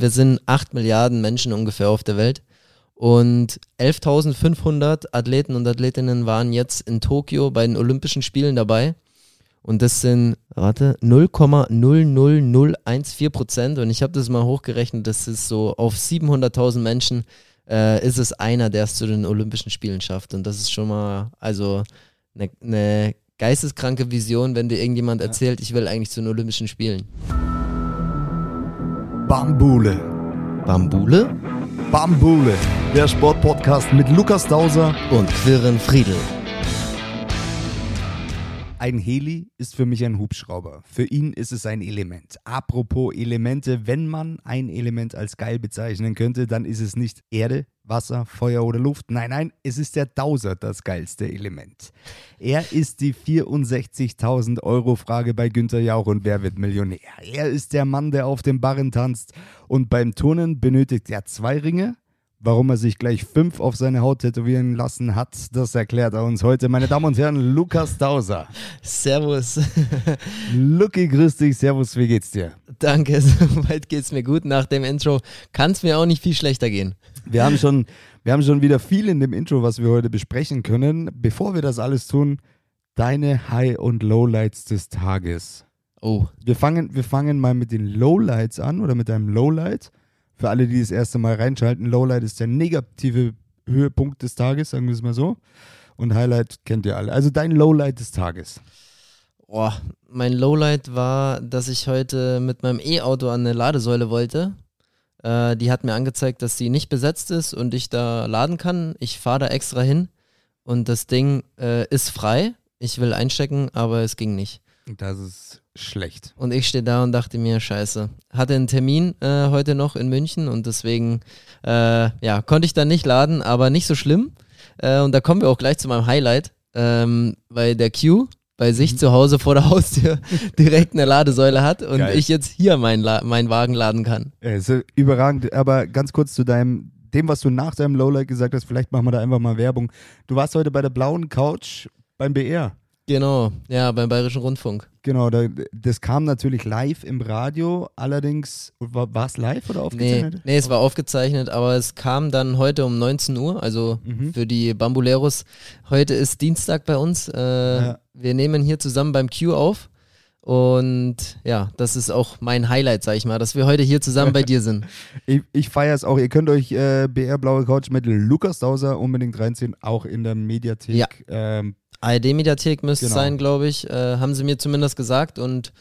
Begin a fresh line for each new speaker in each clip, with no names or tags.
wir sind 8 Milliarden Menschen ungefähr auf der Welt. Und 11.500 Athleten und Athletinnen waren jetzt in Tokio bei den Olympischen Spielen dabei. Und das sind, warte, 0,00014 Prozent. Und ich habe das mal hochgerechnet, das ist so auf 700.000 Menschen äh, ist es einer, der es zu den Olympischen Spielen schafft. Und das ist schon mal, also eine ne geisteskranke Vision, wenn dir irgendjemand erzählt, ich will eigentlich zu den Olympischen Spielen.
Bambule.
Bambule
Bambule, der Sportpodcast mit Lukas Dauser.
und Quirren Friedel.
Ein Heli ist für mich ein Hubschrauber. Für ihn ist es ein Element. Apropos Elemente, wenn man ein Element als geil bezeichnen könnte, dann ist es nicht Erde, Wasser, Feuer oder Luft. Nein, nein, es ist der Dauser das geilste Element. Er ist die 64.000 Euro Frage bei Günther Jauch und Wer wird Millionär? Er ist der Mann, der auf dem Barren tanzt und beim Turnen benötigt er zwei Ringe. Warum er sich gleich fünf auf seine Haut tätowieren lassen hat, das erklärt er uns heute. Meine Damen und Herren, Lukas Dauser.
Servus.
Lucky, grüß dich. Servus, wie geht's dir?
Danke, soweit geht's mir gut. Nach dem Intro kann es mir auch nicht viel schlechter gehen.
Wir haben, schon, wir haben schon wieder viel in dem Intro, was wir heute besprechen können. Bevor wir das alles tun, deine High- und Lowlights des Tages.
Oh,
Wir fangen, wir fangen mal mit den Lowlights an oder mit deinem Lowlight. Für alle, die das erste Mal reinschalten, Lowlight ist der negative Höhepunkt des Tages, sagen wir es mal so. Und Highlight kennt ihr alle. Also dein Lowlight des Tages.
oh, mein Lowlight war, dass ich heute mit meinem E-Auto an eine Ladesäule wollte. Äh, die hat mir angezeigt, dass sie nicht besetzt ist und ich da laden kann. Ich fahre da extra hin und das Ding äh, ist frei. Ich will einstecken, aber es ging nicht.
Das ist schlecht.
Und ich stehe da und dachte mir, scheiße. Hatte einen Termin äh, heute noch in München und deswegen äh, ja, konnte ich dann nicht laden, aber nicht so schlimm. Äh, und da kommen wir auch gleich zu meinem Highlight, ähm, weil der Q bei sich zu Hause vor der Haustür direkt eine Ladesäule hat und
Geil.
ich jetzt hier meinen La meinen Wagen laden kann.
Ist ja überragend. Aber ganz kurz zu deinem, dem, was du nach deinem Lowlight gesagt hast, vielleicht machen wir da einfach mal Werbung. Du warst heute bei der blauen Couch beim BR.
Genau, ja, beim Bayerischen Rundfunk.
Genau, da, das kam natürlich live im Radio, allerdings, war es live oder
Nee,
aufgezeichnet?
nee, es war aufgezeichnet, aber es kam dann heute um 19 Uhr, also
Mhm.
für die Bambuleros. Heute ist Dienstag bei uns. Äh,
Ja.
Wir nehmen hier zusammen beim Q auf. Und ja, das ist auch mein Highlight, sag ich mal, dass wir heute hier zusammen bei dir sind.
Ich, ich feiere es auch. Ihr könnt euch äh, BR Blaue Couch mit Lukas Dauser unbedingt reinziehen, auch in der Mediathek.
Ja.
Ähm,
ARD-Mediathek müsste es
Genau.
sein, glaube ich. Äh, haben sie mir zumindest gesagt. Und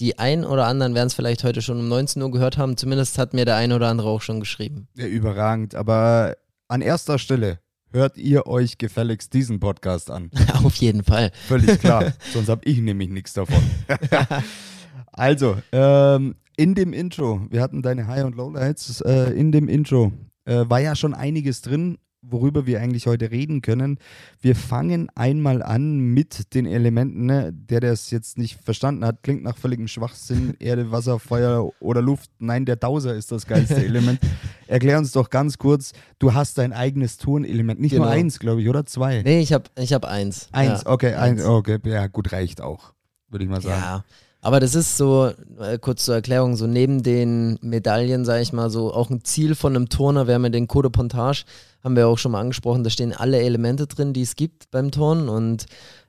die ein oder anderen werden es vielleicht heute schon um 19 Uhr gehört haben. Zumindest hat mir der ein oder andere auch schon geschrieben.
ja, überragend. Aber an erster Stelle hört ihr euch gefälligst diesen Podcast an.
Auf jeden Fall.
Völlig klar. Sonst habe ich nämlich nichts davon. also, ähm, in dem Intro, wir hatten deine High- und Lowlights, äh, in dem Intro äh, war ja schon einiges drin, worüber wir eigentlich heute reden können. Wir fangen einmal an mit den Elementen. Ne? Der, der es jetzt nicht verstanden hat, klingt nach völligem Schwachsinn. Erde, Wasser, Feuer oder Luft. Nein, der Dauser ist das geilste Element. Erklär uns doch ganz kurz, du hast dein eigenes Tonelement. Nicht nur
Genau.
eins, glaube ich, oder zwei?
Nee, ich habe ich hab eins.
Eins,
Ja,
okay, eins.
eins.
okay, ja, gut, reicht auch, würde ich mal sagen.
Ja, aber das ist so, äh, kurz zur Erklärung, so neben den Medaillen, sage ich mal, so auch ein Ziel von einem Turner wäre mir den Code Pontage, haben wir auch schon mal angesprochen, da stehen alle Elemente drin, die es gibt beim Turnen und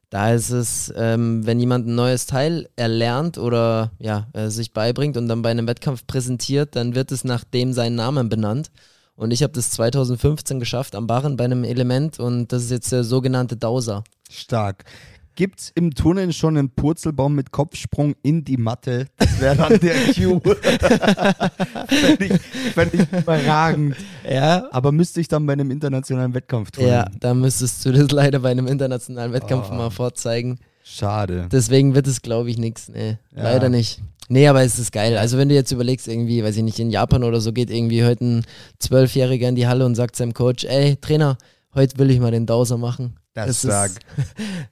da ist es, ähm, wenn jemand ein neues Teil erlernt oder ja, äh, sich beibringt und dann bei einem Wettkampf präsentiert, dann wird es nach dem seinen Namen benannt. Und ich habe das 2015 geschafft am Barren bei einem Element und das ist jetzt der sogenannte Dauser.
Stark. Gibt's im Turnen schon einen Purzelbaum mit Kopfsprung in die Matte? Das wäre dann der Cue. Fände ich, fänd ich überragend.
Ja,
Aber müsste ich dann bei einem internationalen Wettkampf turnen?
Ja, da müsstest du das leider bei einem internationalen Wettkampf
Oh.
mal vorzeigen.
Schade.
Deswegen wird es, glaube ich, nichts. Nee,
Ja.
leider nicht. Nee, aber es ist geil. Also wenn du jetzt überlegst, irgendwie, weiß ich nicht, in Japan oder so geht irgendwie heute ein Zwölfjähriger in die Halle und sagt seinem Coach, ey, Trainer, heute will ich mal den Dowser machen.
Das ist
ist-
stark.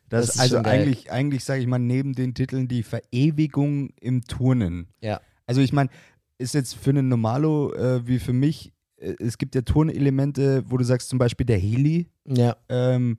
Das,
das ist
also
geil.
eigentlich, eigentlich sage ich mal, neben den Titeln die Verewigung im Turnen.
Ja.
Also ich meine, ist jetzt für einen Normalo äh, wie für mich, äh, es gibt ja Turnelemente, wo du sagst zum Beispiel der Heli,
Ja.
ähm,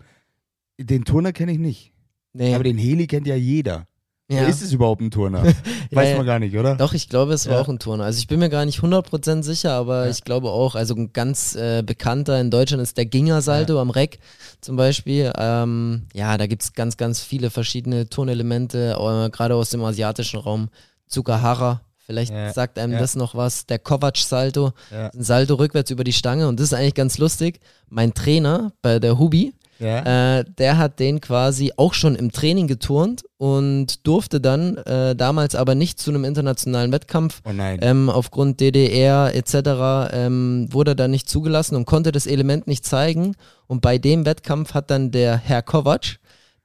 den Turner kenne ich nicht.
Nee.
Aber den Heli kennt ja jeder.
Ja.
Ist es überhaupt ein Turner? Weiß
ja.
man gar nicht, oder?
Doch, ich glaube, es war
Ja.
auch ein Turner. Also ich bin mir gar nicht 100% sicher, aber ich glaube auch, also ein ganz äh, bekannter in Deutschland ist der Ginger-Salto am Reck zum Beispiel. Ähm, ja, da gibt es ganz, ganz viele verschiedene Turnelemente, äh, gerade aus dem asiatischen Raum. Tsukahara, vielleicht sagt einem das noch was. Der Kovac-Salto, ein Salto rückwärts über die Stange und das ist eigentlich ganz lustig. Mein Trainer bei der Hubi,
Ja.
äh, der hat den quasi auch schon im Training geturnt und durfte dann äh, damals aber nicht zu einem internationalen Wettkampf.
oh nein.
Ähm, aufgrund DDR etc. Ähm, wurde er dann nicht zugelassen und konnte das Element nicht zeigen. Und bei dem Wettkampf hat dann der Herr Kovac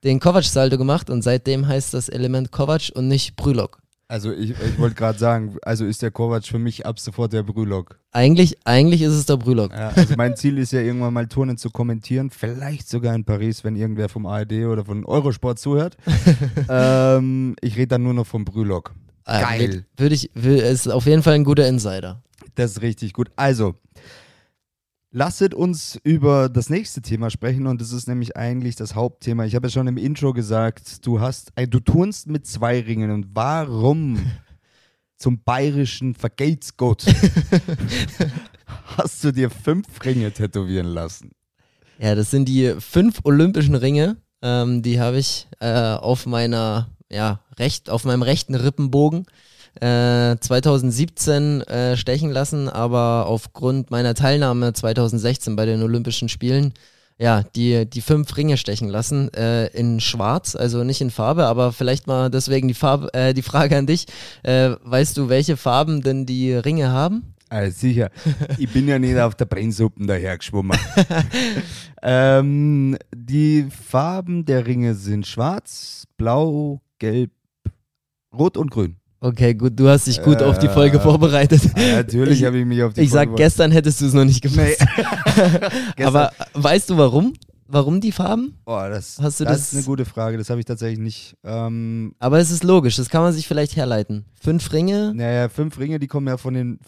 den Kovac-Salto gemacht und seitdem heißt das Element Kovac und nicht Brülock.
Also ich, ich wollte gerade sagen, also ist der Kovac für mich ab sofort der Brülock.
Eigentlich, eigentlich ist es der Brülock.
Ja, also mein Ziel ist ja irgendwann mal Turnen zu kommentieren, vielleicht sogar in Paris, wenn irgendwer vom ARD oder von Eurosport zuhört. ähm, ich rede dann nur noch vom Brülock.
Äh,
Geil.
Würde ich, will, ist auf jeden Fall ein guter Insider.
Das ist richtig gut. Also, lasset uns über das nächste Thema sprechen und das ist nämlich eigentlich das Hauptthema. Ich habe ja schon im Intro gesagt, du hast, äh, du turnst mit zwei Ringen und warum zum bayerischen Vergeltsgott hast du dir fünf Ringe tätowieren lassen?
Ja, das sind die fünf olympischen Ringe. Ähm, die habe ich äh, auf meiner, ja, recht, auf meinem rechten Rippenbogen äh, 2017 äh, stechen lassen, aber aufgrund meiner Teilnahme 2016 bei den Olympischen Spielen, ja, die, die fünf Ringe stechen lassen, äh, in Schwarz, also nicht in Farbe, aber vielleicht mal deswegen die Farbe, äh, die Frage an dich. Äh, weißt du, welche Farben denn die Ringe haben?
Also sicher, ich bin ja nicht auf der Brennsuppen dahergeschwommen. ähm, die Farben der Ringe sind schwarz, blau, gelb, rot und grün.
Okay, gut, du hast dich gut auf die Folge
Äh,
vorbereitet.
Natürlich
Ich-
habe ich mich auf die
Ich sag,
Folge-
gestern hättest du es noch nicht
Nee.
gewusst.
Gestern-
Aber weißt du warum? Warum die Farben?
oh, das,
hast du
das,
das-
ist eine gute Frage, das habe ich tatsächlich nicht. Ähm,
Aber es ist logisch, das kann man sich vielleicht herleiten. Fünf Ringe?
naja, fünf Ringe, die kommen ja von den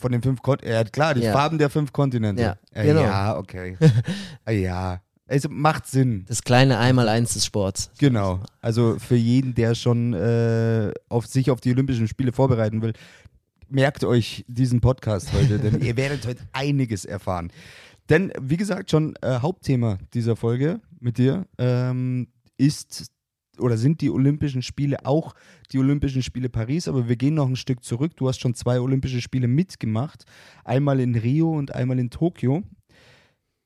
von den fünf Kontinenten. Ja, klar, die
Ja.
Farben der fünf Kontinente.
Ja,
Äh,
genau.
ja okay. Ja, also macht Sinn.
Das kleine Einmaleins des Sports.
Genau. Also für jeden, der schon äh, auf sich auf die Olympischen Spiele vorbereiten will, merkt euch diesen Podcast heute, denn ihr werdet heute einiges erfahren. Denn, wie gesagt, schon äh, Hauptthema dieser Folge mit dir ähm, ist oder sind die Olympischen Spiele auch die Olympischen Spiele Paris, aber wir gehen noch ein Stück zurück. Du hast schon zwei Olympische Spiele mitgemacht, einmal in Rio und einmal in Tokio.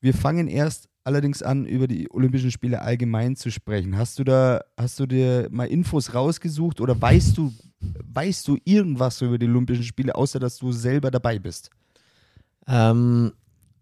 Wir fangen erst allerdings an, über die Olympischen Spiele allgemein zu sprechen. Hast du da, hast du dir mal Infos rausgesucht oder weißt du, weißt du irgendwas über die Olympischen Spiele, außer dass du selber dabei bist?
Ähm,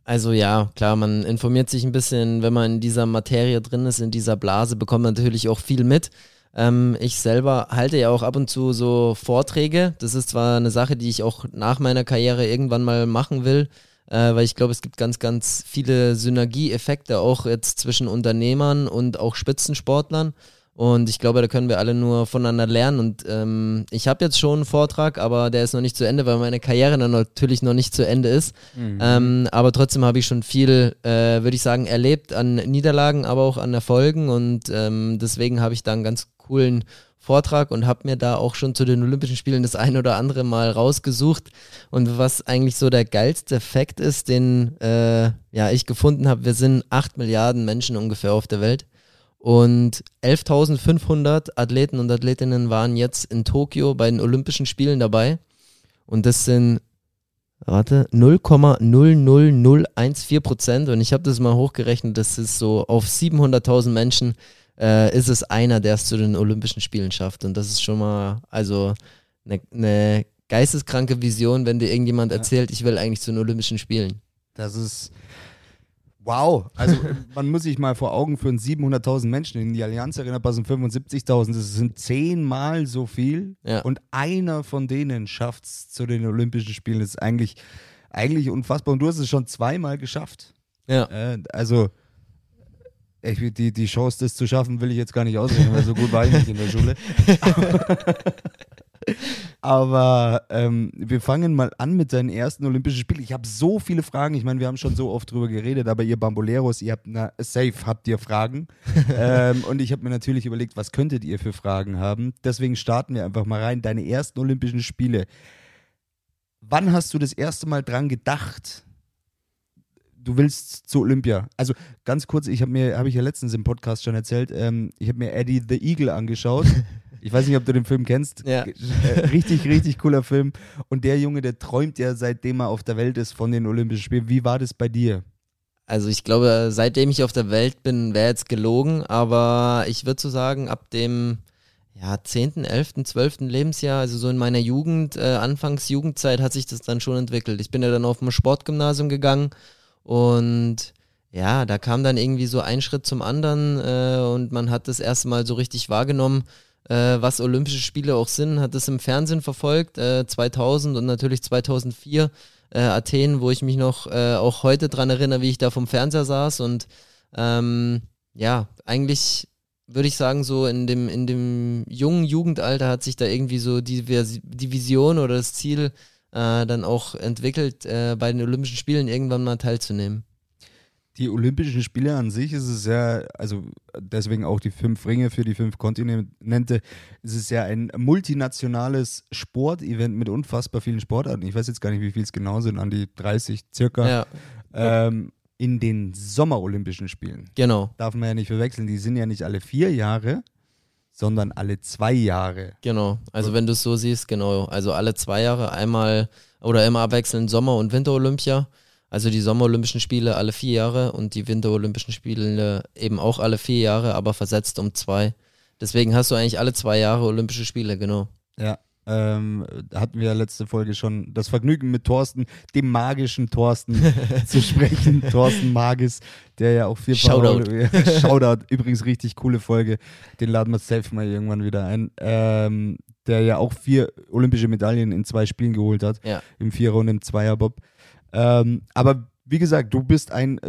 also ja, klar, man informiert sich ein bisschen, wenn man in dieser Materie drin ist, in dieser Blase, bekommt man natürlich auch viel mit. Ähm, ich selber halte ja auch ab und zu so Vorträge. Das ist zwar eine Sache, die ich auch nach meiner Karriere irgendwann mal machen will, äh, weil ich glaube, es gibt ganz, ganz viele Synergieeffekte auch jetzt zwischen Unternehmern und auch Spitzensportlern. Und ich glaube, da können wir alle nur voneinander lernen. Und ähm, ich habe jetzt schon einen Vortrag, aber der ist noch nicht zu Ende, weil meine Karriere dann natürlich noch nicht zu Ende ist. Ähm, aber trotzdem habe ich schon viel, äh, würde ich sagen, erlebt an Niederlagen, aber auch an Erfolgen. Und ähm, deswegen habe ich da einen ganz coolen Vortrag und habe mir da auch schon zu den Olympischen Spielen das ein oder andere Mal rausgesucht. Und was eigentlich so der geilste Fakt ist, den äh, ja, ich gefunden habe, wir sind 8 Milliarden Menschen ungefähr auf der Welt. Und 11.500 Athleten und Athletinnen waren jetzt in Tokio bei den Olympischen Spielen dabei. Und das sind, warte, 0,00014 Prozent. Und ich habe das mal hochgerechnet, das ist so auf 700.000 Menschen äh, ist es einer, der es zu den Olympischen Spielen schafft. Und das ist schon mal, also eine ne geisteskranke Vision, wenn dir irgendjemand
Ja.
erzählt, ich will eigentlich zu den Olympischen Spielen.
Das ist wow. Also man muss sich mal vor Augen führen, 700.000 Menschen in die Allianz Arena passen 75.000. Das sind zehnmal so viel.
Ja.
Und einer von denen schafft es zu den Olympischen Spielen. Das ist eigentlich, eigentlich unfassbar. Und du hast es schon zweimal geschafft.
Ja.
Äh, also ich, die, die Chance, das zu schaffen, will ich jetzt gar nicht ausrechnen, weil so gut war ich nicht in der Schule. Aber ähm, wir fangen mal an mit deinen ersten Olympischen Spielen. Ich habe so viele Fragen. Ich meine, wir haben schon so oft drüber geredet, aber ihr Bamboleros, ihr habt, na, safe habt ihr Fragen. ähm, und ich habe mir natürlich überlegt, was könntet ihr für Fragen haben. Deswegen starten wir einfach mal rein. Deine ersten Olympischen Spiele. Wann hast du das erste Mal dran gedacht, du willst zu Olympia. Also ganz kurz, ich habe mir, habe ich ja letztens im Podcast schon erzählt, ähm, ich habe mir Eddie the Eagle angeschaut. Ich weiß nicht, ob du den Film kennst.
Ja.
Äh, richtig, richtig cooler Film. Und der Junge, der träumt ja, seitdem er auf der Welt ist, von den Olympischen Spielen. Wie war das bei dir?
Also ich glaube, seitdem ich auf der Welt bin, wäre jetzt gelogen, aber ich würde so sagen, ab dem ja, 10., 11., 12. Lebensjahr, also so in meiner Jugend, äh, Anfangs Jugendzeit hat sich das dann schon entwickelt. Ich bin ja dann auf ein Sportgymnasium gegangen und ja, da kam dann irgendwie so ein Schritt zum anderen äh, und man hat das erste Mal so richtig wahrgenommen, äh, was Olympische Spiele auch sind, hat das im Fernsehen verfolgt, äh, 2000 und natürlich 2004 äh, Athen, wo ich mich noch äh, auch heute dran erinnere, wie ich da vom Fernseher saß. Und ähm, ja, eigentlich würde ich sagen, so in dem, in dem jungen Jugendalter hat sich da irgendwie so die, die Vision oder das Ziel äh, dann auch entwickelt, äh, bei den Olympischen Spielen irgendwann mal teilzunehmen.
Die Olympischen Spiele an sich ist es ja, also deswegen auch die fünf Ringe für die fünf Kontinente, es ist ja ein multinationales Sportevent mit unfassbar vielen Sportarten. Ich weiß jetzt gar nicht, wie viel es genau sind, an die 30 circa.
Ja.
Ähm, in den Sommerolympischen Spielen.
Genau.
Darf man ja nicht verwechseln, die sind ja nicht alle vier Jahre, sondern alle zwei Jahre.
Genau. Also wenn du es so siehst, genau. Also alle zwei Jahre einmal oder immer abwechselnd Sommer- und Winterolympia. Also die Sommerolympischen Spiele alle vier Jahre und die Winterolympischen Spiele eben auch alle vier Jahre, aber versetzt um zwei. Deswegen hast du eigentlich alle zwei Jahre Olympische Spiele, genau.
Ja, ähm, hatten wir ja letzte Folge schon das Vergnügen mit Thorsten, dem magischen Thorsten, zu sprechen. Thorsten Magis, der ja auch vier
Shoutout.
Shoutout, übrigens richtig coole Folge. Den laden wir safe mal irgendwann wieder ein. Ähm, der ja auch vier olympische Medaillen in zwei Spielen geholt hat.
Ja.
Im Vierer- und im Zweierbob. Ähm, aber wie gesagt, du bist ein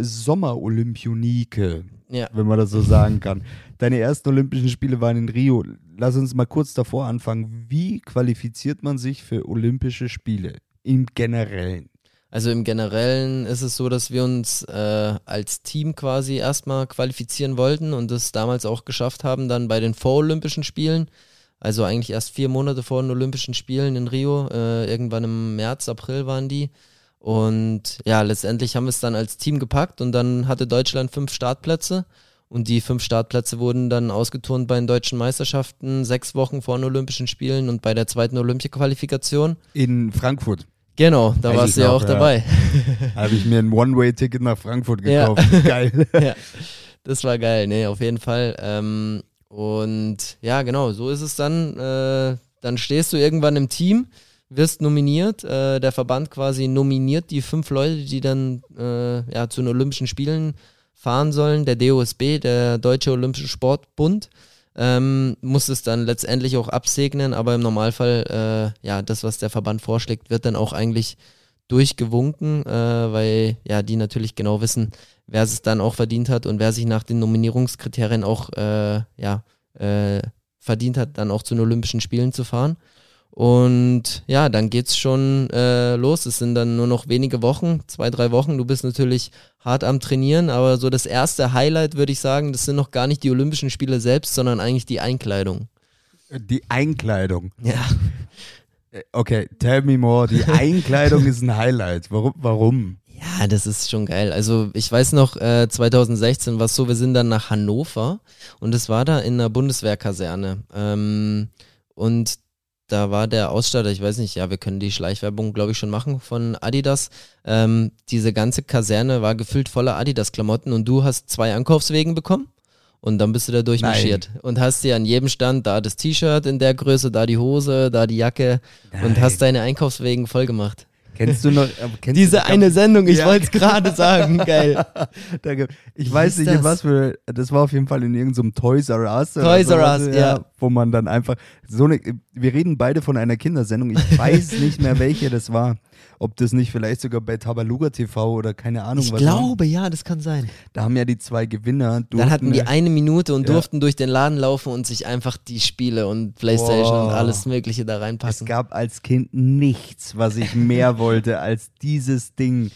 Sommer-Olympionike,
Ja.
wenn man das so sagen kann. Deine ersten Olympischen Spiele waren in Rio. Lass uns mal kurz davor anfangen. Wie qualifiziert man sich für Olympische Spiele im Generellen?
Also im Generellen ist es so, dass wir uns äh, als Team quasi erstmal qualifizieren wollten und das damals auch geschafft haben, dann bei den Vorolympischen Spielen. Also eigentlich erst vier Monate vor den Olympischen Spielen in Rio. Äh, irgendwann im März, April waren die. Und ja, letztendlich haben wir es dann als Team gepackt und dann hatte Deutschland fünf Startplätze. Und die fünf Startplätze wurden dann ausgeturnt bei den deutschen Meisterschaften, sechs Wochen vor den Olympischen Spielen und bei der zweiten Olympiaqualifikation.
In Frankfurt.
Genau, da
Weiß
warst du ja auch
ja.
dabei.
Habe ich mir ein One-Way-Ticket nach Frankfurt
Ja.
gekauft. Geil.
ja, das war geil, nee, auf jeden Fall. Ähm, und ja, genau, so ist es dann. Äh, dann stehst du irgendwann im Team, wirst nominiert. Äh, der Verband quasi nominiert die fünf Leute, die dann äh, ja, zu den Olympischen Spielen fahren sollen. Der DOSB, der Deutsche Olympische Sportbund, ähm, muss es dann letztendlich auch absegnen, aber im Normalfall, äh, ja, das, was der Verband vorschlägt, wird dann auch eigentlich durchgewunken, äh, weil ja die natürlich genau wissen, wer es dann auch verdient hat und wer sich nach den Nominierungskriterien auch äh, ja, äh, verdient hat, dann auch zu den Olympischen Spielen zu fahren. Und ja, dann geht's schon äh, los. Es sind dann nur noch wenige Wochen, zwei, drei Wochen. Du bist natürlich hart am Trainieren, aber so das erste Highlight würde ich sagen, das sind noch gar nicht die Olympischen Spiele selbst, sondern eigentlich die Einkleidung.
Die Einkleidung.
Ja.
Äh, Okay, tell me more. Die Einkleidung ist ein Highlight. Warum? Warum?
Ja, das ist schon geil. Also ich weiß noch, äh, 2016 war es so, wir sind dann nach Hannover und es war da in einer Bundeswehrkaserne. Ähm, und da war der Ausstatter, ich weiß nicht, ja, wir können die Schleichwerbung, glaube ich, schon machen von Adidas. Ähm, diese ganze Kaserne war gefüllt voller Adidas-Klamotten und du hast zwei Einkaufswegen bekommen. Und dann bist du da durchmarschiert und hast dir an jedem Stand da das T-Shirt in der Größe, da die Hose, da die Jacke und
Nein.
hast deine Einkaufswegen voll gemacht.
Kennst du noch? äh, Kennst
Diese
du,
eine Sendung, ich
Ja.
wollte es gerade sagen, geil.
Ich weiß nicht,
das?
was für. Das war auf jeden Fall in irgendeinem Toys R Us.
Toys R Us, ja.
Wo man dann einfach. so eine. Wir reden beide von einer Kindersendung. Ich weiß nicht mehr, welche das war. Ob das nicht vielleicht sogar bei Tabaluga TV oder keine Ahnung
Ich
was war.
glaube, ja, das kann sein.
Da haben ja die zwei Gewinner.
Dann hatten die eine Minute und
Ja.
durften durch den Laden laufen und sich einfach die Spiele und Playstation und
Boah.
alles Mögliche da
Es
reinpacken.
gab als Kind nichts, was ich mehr wollte als dieses Ding.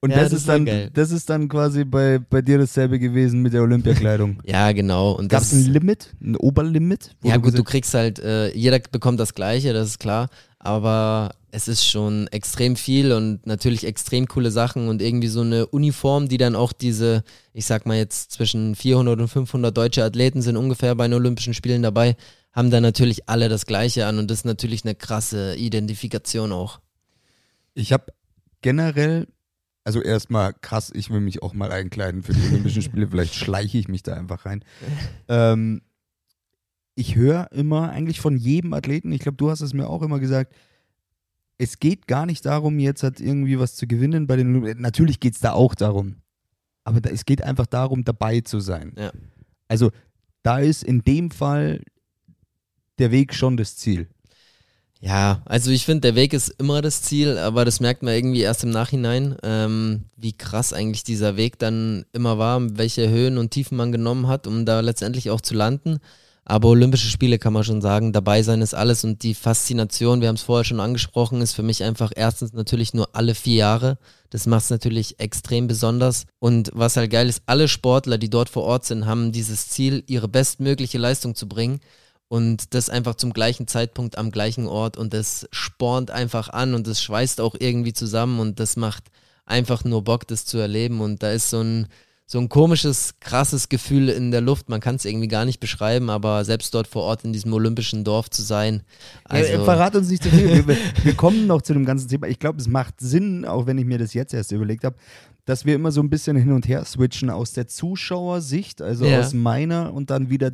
Und
Ja,
das,
das
ist
war
dann,
geil.
das ist dann quasi bei, bei dir dasselbe gewesen mit der Olympiakleidung.
Ja, genau. Und
Gab es ein Limit, ein Oberlimit?
Ja
du
gut, du kriegst halt, äh, jeder bekommt das Gleiche, das ist klar, aber es ist schon extrem viel und natürlich extrem coole Sachen und irgendwie so eine Uniform, die dann auch diese, ich sag mal jetzt zwischen 400 und 500 deutsche Athleten sind ungefähr bei den Olympischen Spielen dabei, haben dann natürlich alle das Gleiche an und das ist natürlich eine krasse Identifikation auch.
Ich habe generell, also erstmal krass, ich will mich auch mal einkleiden für die Olympischen Spiele, vielleicht schleiche ich mich da einfach rein. Ähm, ich höre immer eigentlich von jedem Athleten, ich glaube, du hast es mir auch immer gesagt, es geht gar nicht darum, jetzt halt irgendwie was zu gewinnen bei den Olymp Natürlich geht es da auch darum. Aber da, es geht einfach darum, dabei zu sein.
Ja.
Also da ist in dem Fall der Weg schon das Ziel.
Ja, also ich finde, der Weg ist immer das Ziel, aber das merkt man irgendwie erst im Nachhinein, ähm, wie krass eigentlich dieser Weg dann immer war, welche Höhen und Tiefen man genommen hat, um da letztendlich auch zu landen. Aber Olympische Spiele kann man schon sagen, dabei sein ist alles und die Faszination, wir haben es vorher schon angesprochen, ist für mich einfach erstens natürlich nur alle vier Jahre. Das macht es natürlich extrem besonders. Und was halt geil ist, alle Sportler, die dort vor Ort sind, haben dieses Ziel, ihre bestmögliche Leistung zu bringen. Und das einfach zum gleichen Zeitpunkt am gleichen Ort und das spornt einfach an und das schweißt auch irgendwie zusammen und das macht einfach nur Bock, das zu erleben. Und da ist so ein, so ein komisches, krasses Gefühl in der Luft. Man kann es irgendwie gar nicht beschreiben, aber selbst dort vor Ort in diesem olympischen Dorf zu sein. Also,
ja, verrat uns nicht zu viel. Wir, wir kommen noch zu dem ganzen Thema. Ich glaube, es macht Sinn, auch wenn ich mir das jetzt erst überlegt habe, dass wir immer so ein bisschen hin und her switchen aus der Zuschauersicht, also
Ja.
aus meiner und dann wieder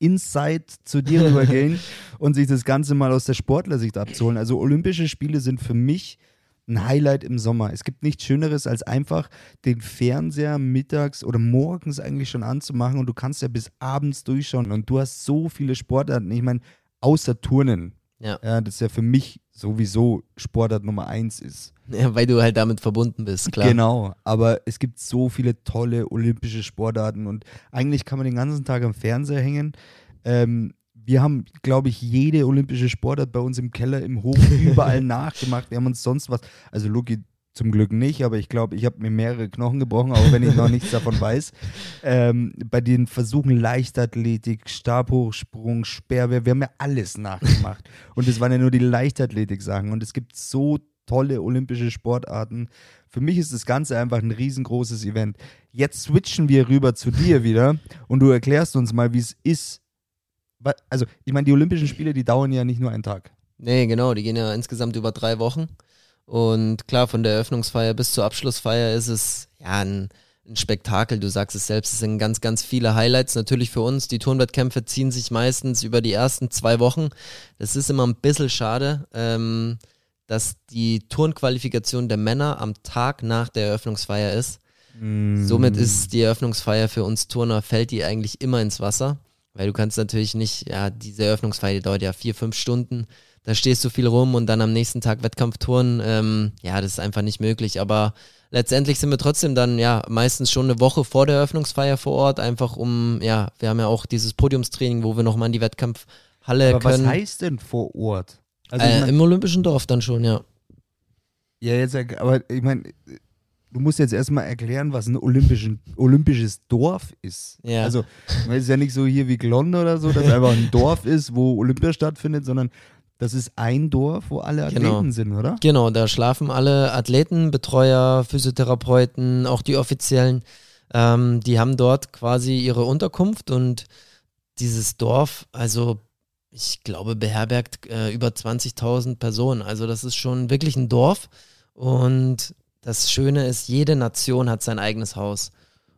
Insight zu dir rübergehen und sich das Ganze mal aus der Sportlersicht abzuholen. Also Olympische Spiele sind für mich ein Highlight im Sommer. Es gibt nichts Schöneres, als einfach den Fernseher mittags oder morgens eigentlich schon anzumachen und du kannst ja bis abends durchschauen und du hast so viele Sportarten. Ich meine, außer Turnen,
ja.
ja, das ja für mich sowieso Sportart Nummer eins ist.
ja, weil du halt damit verbunden bist, klar.
Genau, aber es gibt so viele tolle olympische Sportarten und eigentlich kann man den ganzen Tag am Fernseher hängen. Ähm, wir haben, glaube ich, jede olympische Sportart bei uns im Keller, im Hof, überall nachgemacht. Wir haben uns sonst was, also Luki zum Glück nicht, aber ich glaube, ich habe mir mehrere Knochen gebrochen, auch wenn ich noch nichts davon weiß. Ähm, bei den Versuchen Leichtathletik, Stabhochsprung, Speerwehr, wir haben ja alles nachgemacht. Und es waren ja nur die Leichtathletik-Sachen. Und es gibt so tolle olympische Sportarten. Für mich ist das Ganze einfach ein riesengroßes Event. Jetzt switchen wir rüber zu dir wieder und du erklärst uns mal, wie es ist. Also, ich meine, die Olympischen Spiele, die dauern ja nicht nur einen Tag.
Nee, genau, die gehen ja insgesamt über drei Wochen. Und klar, von der Eröffnungsfeier bis zur Abschlussfeier ist es ja ein, ein Spektakel. Du sagst es selbst, es sind ganz, ganz viele Highlights natürlich für uns. Die Turnwettkämpfe ziehen sich meistens über die ersten zwei Wochen. Das ist immer ein bisschen schade, ähm, dass die Turnqualifikation der Männer am Tag nach der Eröffnungsfeier ist. Somit ist die Eröffnungsfeier für uns Turner, fällt die eigentlich immer ins Wasser. Weil du kannst natürlich nicht, ja, diese Eröffnungsfeier die dauert ja vier, fünf Stunden. Da stehst du viel rum und dann am nächsten Tag Wettkampftouren. Ähm, ja, das ist einfach nicht möglich. Aber letztendlich sind wir trotzdem dann ja meistens schon eine Woche vor der Eröffnungsfeier vor Ort, einfach um, ja, wir haben ja auch dieses Podiumstraining, wo wir nochmal in die Wettkampfhalle
Aber was
können.
heißt denn vor Ort? Also,
äh, Im Olympischen Dorf dann schon, ja.
ja, jetzt, aber ich meine, du musst jetzt erstmal erklären, was ein olympischen, olympisches Dorf ist.
Ja.
Also, es ist ja nicht so hier wie Glonn oder so, dass einfach ein Dorf ist, wo Olympia stattfindet, sondern das ist ein Dorf, wo alle Athleten
Genau.
sind, oder?
Genau, da schlafen alle Athleten, Betreuer, Physiotherapeuten, auch die offiziellen. Ähm, die haben dort quasi ihre Unterkunft und dieses Dorf, also ich glaube, beherbergt äh, über 20.000 Personen. Also das ist schon wirklich ein Dorf. Und das Schöne ist, jede Nation hat sein eigenes Haus.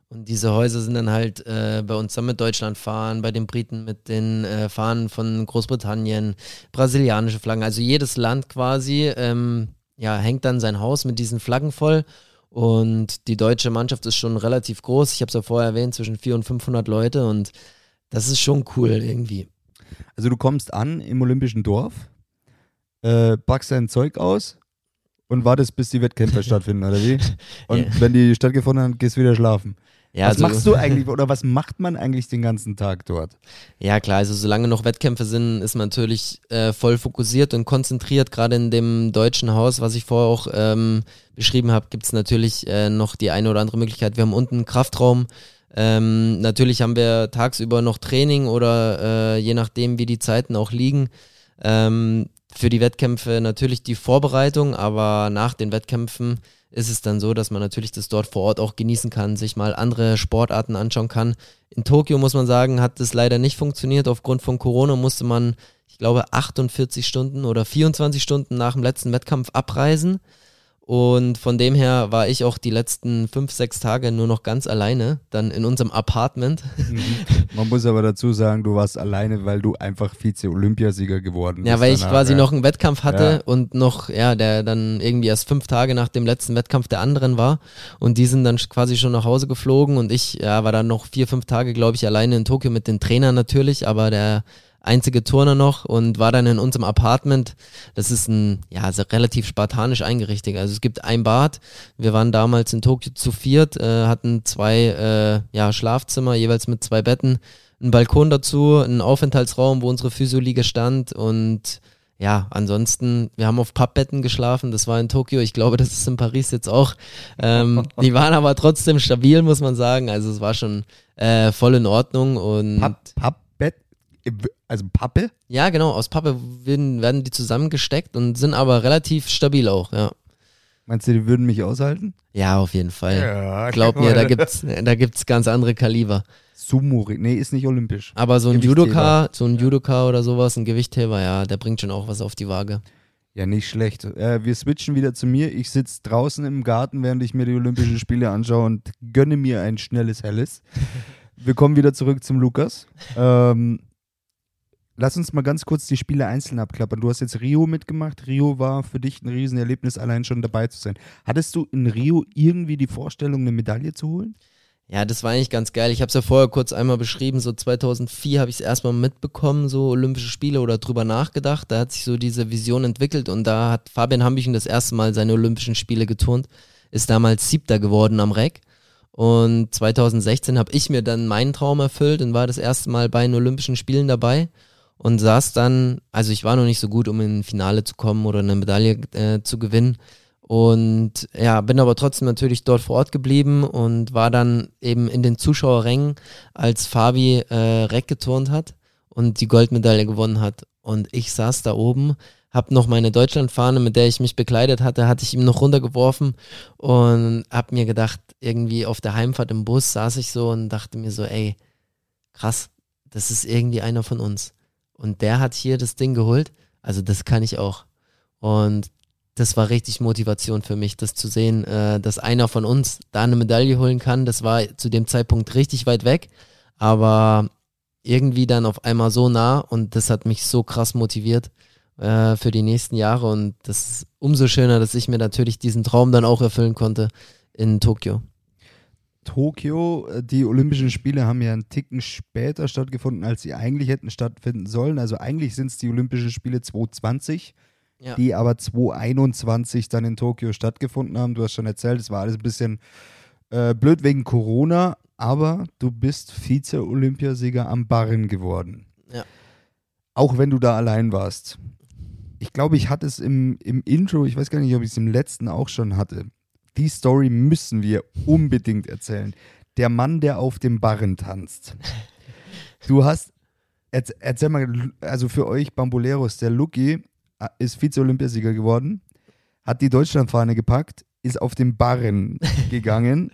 Und diese Häuser sind dann halt äh, bei uns dann mit Deutschland fahren, bei den Briten mit den äh, Fahnen von Großbritannien, brasilianische Flaggen. Also jedes Land quasi ähm, ja, hängt dann sein Haus mit diesen Flaggen voll. Und die deutsche Mannschaft ist schon relativ groß. Ich habe es ja vorher erwähnt, zwischen 400 und 500 Leute. Und das ist schon cool irgendwie.
Also du kommst an im olympischen Dorf, äh, packst dein Zeug aus und wartest, bis die Wettkämpfe stattfinden, oder wie? Und
Ja.
wenn die stattgefunden haben, gehst du wieder schlafen.
Ja,
was
also-
machst du eigentlich oder was macht man eigentlich den ganzen Tag dort?
Ja, klar, also solange noch Wettkämpfe sind, ist man natürlich äh, voll fokussiert und konzentriert. Gerade in dem deutschen Haus, was ich vorher auch ähm, beschrieben habe, gibt es natürlich äh, noch die eine oder andere Möglichkeit. Wir haben unten einen Kraftraum. Ähm, natürlich haben wir tagsüber noch Training oder äh, je nachdem, wie die Zeiten auch liegen. Ähm, für die Wettkämpfe natürlich die Vorbereitung, aber nach den Wettkämpfen ist es dann so, dass man natürlich das dort vor Ort auch genießen kann, sich mal andere Sportarten anschauen kann. In Tokio muss man sagen, hat es leider nicht funktioniert. Aufgrund von Corona musste man, ich glaube, 48 Stunden oder 24 Stunden nach dem letzten Wettkampf abreisen. Und von dem her war ich auch die letzten fünf, sechs Tage nur noch ganz alleine, dann in unserem Apartment.
Man muss aber dazu sagen, du warst alleine, weil du einfach Vize-Olympiasieger geworden bist.
Ja, weil ich
danach,
quasi
ja.
noch einen Wettkampf hatte
Ja.
und noch, ja, der dann irgendwie erst fünf Tage nach dem letzten Wettkampf der anderen war. Und die sind dann quasi schon nach Hause geflogen und ich, ja, war dann noch vier, fünf Tage, glaube ich, alleine in Tokio mit den Trainern natürlich, aber der einzige Turner noch und war dann in unserem Apartment. Das ist ein, ja, also relativ spartanisch eingerichtet. Also es gibt ein Bad. Wir waren damals in Tokio zu viert, äh, hatten zwei, äh, ja, Schlafzimmer, jeweils mit zwei Betten, einen Balkon dazu, einen Aufenthaltsraum, wo unsere Physioliga stand und ja, ansonsten, wir haben auf Pappbetten geschlafen, das war in Tokio, ich glaube, das ist in Paris jetzt auch. Ähm, die waren aber trotzdem stabil, muss man sagen, also es war schon äh, voll in Ordnung und
Papp, Pappbett, also Pappe?
ja, genau, aus Pappe werden, werden die zusammengesteckt und sind aber relativ stabil auch, ja.
Meinst du, die würden mich aushalten?
Ja, auf jeden Fall.
Ja,
Glaub mir, da gibt's, da gibt's ganz andere Kaliber.
Sumo, nee, ist nicht olympisch.
Aber so ein. Judoka, so ein Judoka oder sowas, ein Gewichtheber, ja, der bringt schon auch was auf die Waage.
Ja, nicht schlecht. Äh, wir switchen wieder zu mir. Ich sitze draußen im Garten, während ich mir die Olympischen Spiele anschaue und gönne mir ein schnelles Helles. Wir kommen wieder zurück zum Lukas. Ähm, lass uns mal ganz kurz die Spiele einzeln abklappern. Du hast jetzt Rio mitgemacht. Rio war für dich ein Riesenerlebnis, allein schon dabei zu sein. Hattest du in Rio irgendwie die Vorstellung, eine Medaille zu holen?
Ja, das war eigentlich ganz geil. Ich habe es ja vorher kurz einmal beschrieben. So 2004 habe ich es erstmal mitbekommen, so Olympische Spiele oder drüber nachgedacht. Da hat sich so diese Vision entwickelt und da hat Fabian Hambüchen das erste Mal seine Olympischen Spiele geturnt. Ist damals Siebter geworden am Reck. Und 2016 habe ich mir dann meinen Traum erfüllt und war das erste Mal bei den Olympischen Spielen dabei und saß dann, also ich war noch nicht so gut, um in Finale zu kommen oder eine Medaille äh, zu gewinnen. Und ja, bin aber trotzdem natürlich dort vor Ort geblieben und war dann eben in den Zuschauerrängen, als Fabi äh, Reck geturnt hat und die Goldmedaille gewonnen hat. Und ich saß da oben, hab noch meine Deutschlandfahne, mit der ich mich bekleidet hatte, hatte ich ihm noch runtergeworfen und hab mir gedacht, irgendwie auf der Heimfahrt im Bus saß ich so und dachte mir so, ey, krass, das ist irgendwie einer von uns. Und der hat hier das Ding geholt, also das kann ich auch. Und das war richtig Motivation für mich, das zu sehen, äh, dass einer von uns da eine Medaille holen kann. Das war zu dem Zeitpunkt richtig weit weg, aber irgendwie dann auf einmal so nah und das hat mich so krass motiviert äh, für die nächsten Jahre und das ist umso schöner, dass ich mir natürlich diesen Traum dann auch erfüllen konnte in Tokio.
Tokio, die Olympischen Spiele haben ja einen Ticken später stattgefunden, als sie eigentlich hätten stattfinden sollen. Also eigentlich sind es die Olympischen Spiele 2020,
Ja.
die aber 2021 dann in Tokio stattgefunden haben. Du hast schon erzählt, es war alles ein bisschen äh, blöd wegen Corona, aber du bist Vize-Olympiasieger am Barren geworden.
Ja.
Auch wenn du da allein warst. Ich glaube, ich hatte es im, im Intro, ich weiß gar nicht, ob ich es im letzten auch schon hatte. Die Story müssen wir unbedingt erzählen. Der Mann, der auf dem Barren tanzt. Du hast, erz- erzähl mal, also für euch Bamboleros, der Luki äh, ist Vize-Olympiasieger geworden, hat die Deutschlandfahne gepackt, ist auf den Barren gegangen,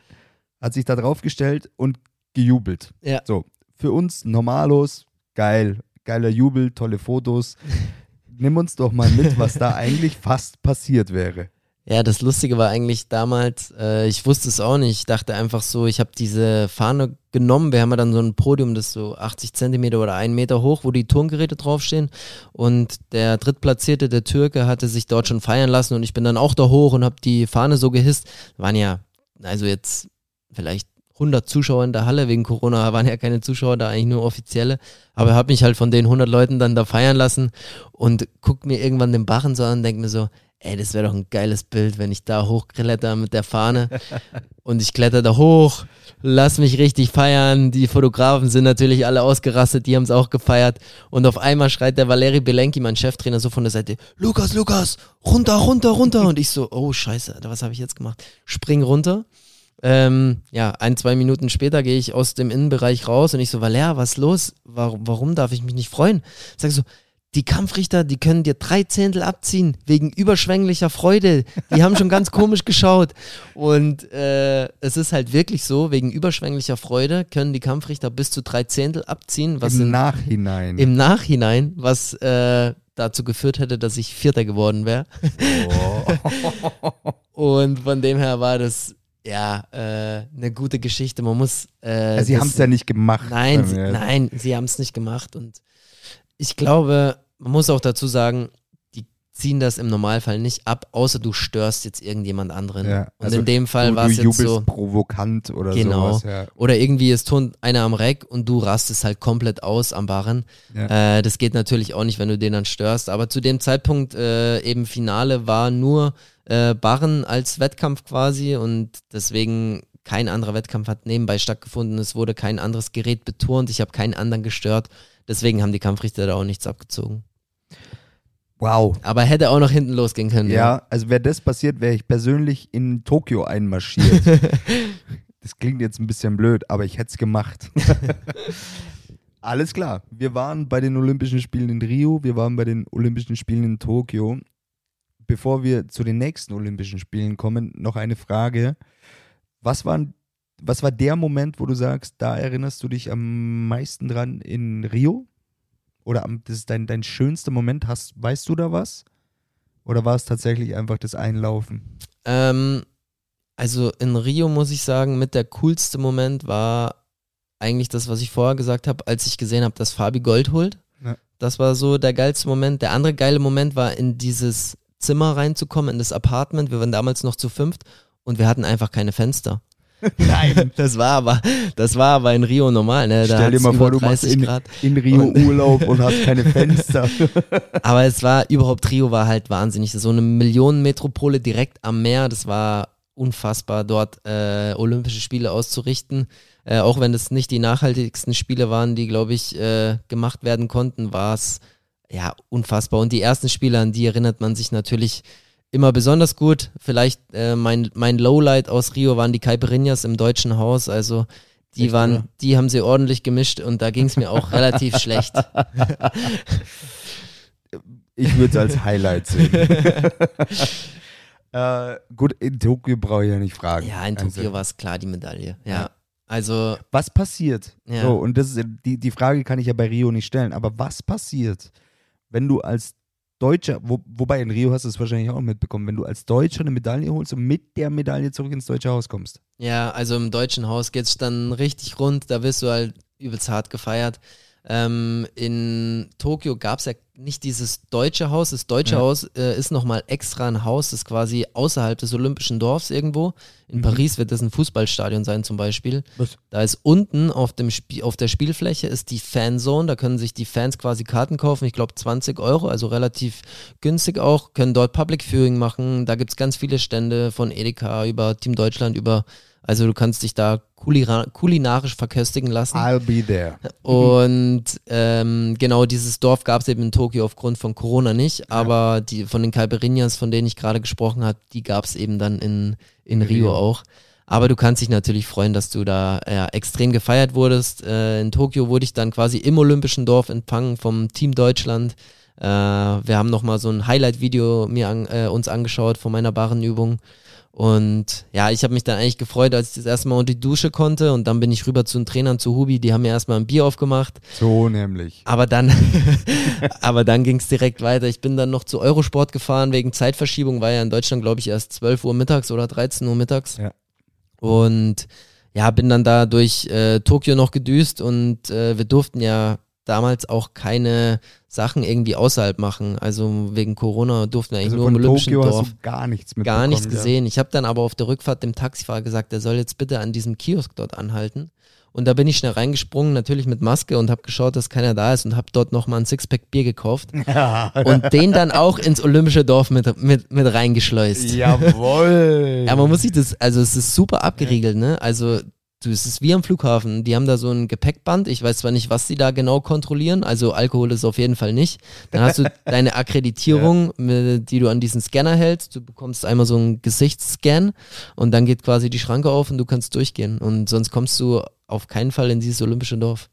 hat sich da draufgestellt und gejubelt.
Ja.
So, für uns Normalos, geil, geiler Jubel, tolle Fotos. Nimm uns doch mal mit, was da eigentlich fast passiert wäre.
Ja, das Lustige war eigentlich damals, äh, ich wusste es auch nicht, ich dachte einfach so, ich habe diese Fahne genommen, wir haben ja dann so ein Podium, das so 80 Zentimeter oder einen Meter hoch, wo die Turngeräte draufstehen. Und der Drittplatzierte, der Türke, hatte sich dort schon feiern lassen. Und ich bin dann auch da hoch und habe die Fahne so gehisst, waren ja, also jetzt vielleicht 100 Zuschauer in der Halle, wegen Corona waren ja keine Zuschauer da, eigentlich nur offizielle, aber habe mich halt von den 100 Leuten dann da feiern lassen. Und guck mir irgendwann den Barren so an und denk mir so, ey, das wäre doch ein geiles Bild, wenn ich da hochkletter mit der Fahne. und ich kletter da hoch, lass mich richtig feiern. Die Fotografen sind natürlich alle ausgerastet, die haben es auch gefeiert. Und auf einmal schreit der Valeri Belenki, mein Cheftrainer, so von der Seite, Lukas, Lukas, runter, runter, runter. Und ich so, oh scheiße, Alter, was habe ich jetzt gemacht? Spring runter. Ähm, ja, ein, zwei Minuten später gehe ich aus dem Innenbereich raus und ich so, Valer, was ist los? Warum, warum darf ich mich nicht freuen? Sag so, die Kampfrichter, die können dir drei Zehntel abziehen wegen überschwänglicher Freude. Die haben schon ganz komisch geschaut. Und äh, es ist halt wirklich so, wegen überschwänglicher Freude können die Kampfrichter bis zu drei Zehntel abziehen.
Was Im in, Nachhinein.
Im Nachhinein, was äh, dazu geführt hätte, dass ich Vierter geworden wäre. Oh. Und von dem her war das ja, äh, eine gute Geschichte. Man muss. Äh,
ja, sie haben es ja nicht gemacht.
Nein, sie, nein, sie haben es nicht gemacht. Und ich glaube, man muss auch dazu sagen, die ziehen das im Normalfall nicht ab, außer du störst jetzt irgendjemand anderen. Ja,
also
und in dem Fall war es jetzt so
provokant oder
genau,
sowas. Ja.
Oder irgendwie ist turnt einer am Reck und du rastest halt komplett aus am Barren. Ja. Äh, das geht natürlich auch nicht, wenn du den dann störst. Aber zu dem Zeitpunkt äh, eben Finale war nur äh, Barren als Wettkampf quasi und deswegen kein anderer Wettkampf hat nebenbei stattgefunden. Es wurde kein anderes Gerät beturnt. Ich habe keinen anderen gestört. Deswegen haben die Kampfrichter da auch nichts abgezogen.
Wow.
Aber hätte auch noch hinten losgehen können.
Ja, ja. also wäre das passiert, wäre ich persönlich in Tokio einmarschiert. das klingt jetzt ein bisschen blöd, aber ich hätte es gemacht. Alles klar. Wir waren bei den Olympischen Spielen in Rio, wir waren bei den Olympischen Spielen in Tokio. Bevor wir zu den nächsten Olympischen Spielen kommen, noch eine Frage. Was waren was war der Moment, wo du sagst, da erinnerst du dich am meisten dran in Rio? Oder am, das ist dein, dein schönster Moment? Hast, weißt du da was? Oder war es tatsächlich einfach das Einlaufen?
Ähm, also in Rio muss ich sagen, mit der coolste Moment war eigentlich das, was ich vorher gesagt habe, als ich gesehen habe, dass Fabi Gold holt. Ja. Das war so der geilste Moment. Der andere geile Moment war, in dieses Zimmer reinzukommen, in das Apartment. Wir waren damals noch zu fünft und wir hatten einfach keine Fenster.
Nein.
Das war aber, das war aber in Rio normal, ne?
Da Stell dir mal vor, du machst in, in Rio und Urlaub und hast keine Fenster.
aber es war, überhaupt Rio war halt wahnsinnig. So eine Millionenmetropole direkt am Meer, das war unfassbar, dort äh, Olympische Spiele auszurichten. Äh, auch wenn es nicht die nachhaltigsten Spiele waren, die, glaube ich, äh, gemacht werden konnten, war es ja unfassbar. Und die ersten Spiele, an die erinnert man sich natürlich immer besonders gut. Vielleicht äh, mein, mein Lowlight aus Rio waren die Caipirinhas im deutschen Haus. Also die Echt, waren, oder? die haben sie ordentlich gemischt und da ging es mir auch relativ schlecht.
Ich würde es als Highlight sehen. äh, gut, in Tokio brauche ich ja nicht fragen.
Ja, in Tokio also. war es klar die Medaille. Ja. ja. Also.
Was passiert? Ja. So, und das ist, die, die Frage kann ich ja bei Rio nicht stellen, aber was passiert, wenn du als Deutscher, wo, wobei in Rio hast du es wahrscheinlich auch mitbekommen, wenn du als Deutscher eine Medaille holst und mit der Medaille zurück ins deutsche Haus kommst.
Ja, also im deutschen Haus geht es dann richtig rund, da wirst du halt übelst hart gefeiert. Ähm, in Tokio gab es ja nicht dieses deutsche Haus. Das deutsche ja. Haus äh, ist nochmal extra ein Haus, das ist quasi außerhalb des Olympischen Dorfs irgendwo. In mhm. Paris wird das ein Fußballstadion sein zum Beispiel. Was? Da ist unten auf, dem Spie auf der Spielfläche ist die Fanzone, da können sich die Fans quasi Karten kaufen. Ich glaube 20 Euro, also relativ günstig auch. Können dort Public Viewing machen. Da gibt es ganz viele Stände von Edeka über Team Deutschland, über also du kannst dich da kulinarisch verköstigen lassen.
I'll be there.
Und ähm, genau dieses Dorf gab es eben in Tokio aufgrund von Corona nicht, aber ja. die von den Calperinas, von denen ich gerade gesprochen habe, die gab es eben dann in, in Rio, Rio auch. Aber du kannst dich natürlich freuen, dass du da ja, extrem gefeiert wurdest. Äh, in Tokio wurde ich dann quasi im Olympischen Dorf empfangen vom Team Deutschland. Äh, wir haben nochmal so ein Highlight-Video mir an, äh, uns angeschaut von meiner Barrenübung. Und ja, ich habe mich dann eigentlich gefreut, als ich das erste Mal unter die Dusche konnte und dann bin ich rüber zu den Trainern, zu Hubi, die haben mir erstmal ein Bier aufgemacht.
So nämlich.
Aber dann, aber dann ging es direkt weiter. Ich bin dann noch zu Eurosport gefahren wegen Zeitverschiebung, war ja in Deutschland, glaube ich, erst 12 Uhr mittags oder 13 Uhr mittags.
Ja.
Und ja, bin dann da durch äh, Tokio noch gedüst und äh, wir durften ja damals auch keine Sachen irgendwie außerhalb machen. Also wegen Corona durften wir eigentlich also nur im Olympischen
Tokio
Dorf.
Gar nichts
Gar nichts gesehen. Ja. Ich habe dann aber auf der Rückfahrt dem Taxifahrer gesagt, der soll jetzt bitte an diesem Kiosk dort anhalten Und da bin ich schnell reingesprungen, natürlich mit Maske und habe geschaut, dass keiner da ist und habe dort nochmal ein Sixpack Bier gekauft und den dann auch ins Olympische Dorf mit, mit, mit reingeschleust.
Jawohl.
Ja, man muss sich das, also es ist super abgeriegelt, ne? Also du, es ist wie am Flughafen. Die haben da so ein Gepäckband. Ich weiß zwar nicht, was die da genau kontrollieren. Also Alkohol ist auf jeden Fall nicht. Dann hast du deine Akkreditierung, mit, die du an diesen Scanner hältst. Du bekommst einmal so einen Gesichtsscan und dann geht quasi die Schranke auf und du kannst durchgehen. Und sonst kommst du auf keinen Fall in dieses olympische Dorf.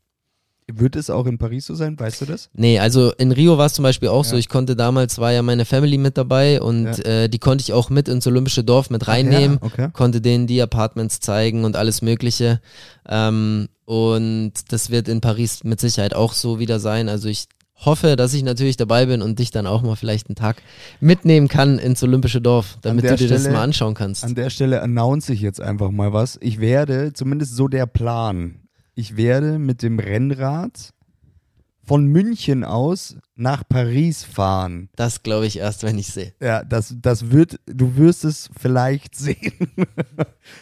Wird es auch in Paris so sein? Weißt du das?
Nee, also in Rio war es zum Beispiel auch
Ja.
so. Ich konnte damals, war ja meine Family mit dabei und
Ja.
äh, die konnte ich auch mit ins olympische Dorf mit reinnehmen.
Ja, okay.
konnte denen die Apartments zeigen und alles Mögliche. Ähm, und das wird in Paris mit Sicherheit auch so wieder sein. Also ich hoffe, dass ich natürlich dabei bin und dich dann auch mal vielleicht einen Tag mitnehmen kann ins Olympische Dorf, damit du dir das
Stelle-
mal anschauen kannst.
An der Stelle announce ich jetzt einfach mal was. Ich werde, zumindest so der Plan, ich werde mit dem Rennrad von München aus nach Paris fahren.
Das glaube ich erst, wenn ich sehe.
Ja, das, das wird, du wirst es vielleicht sehen.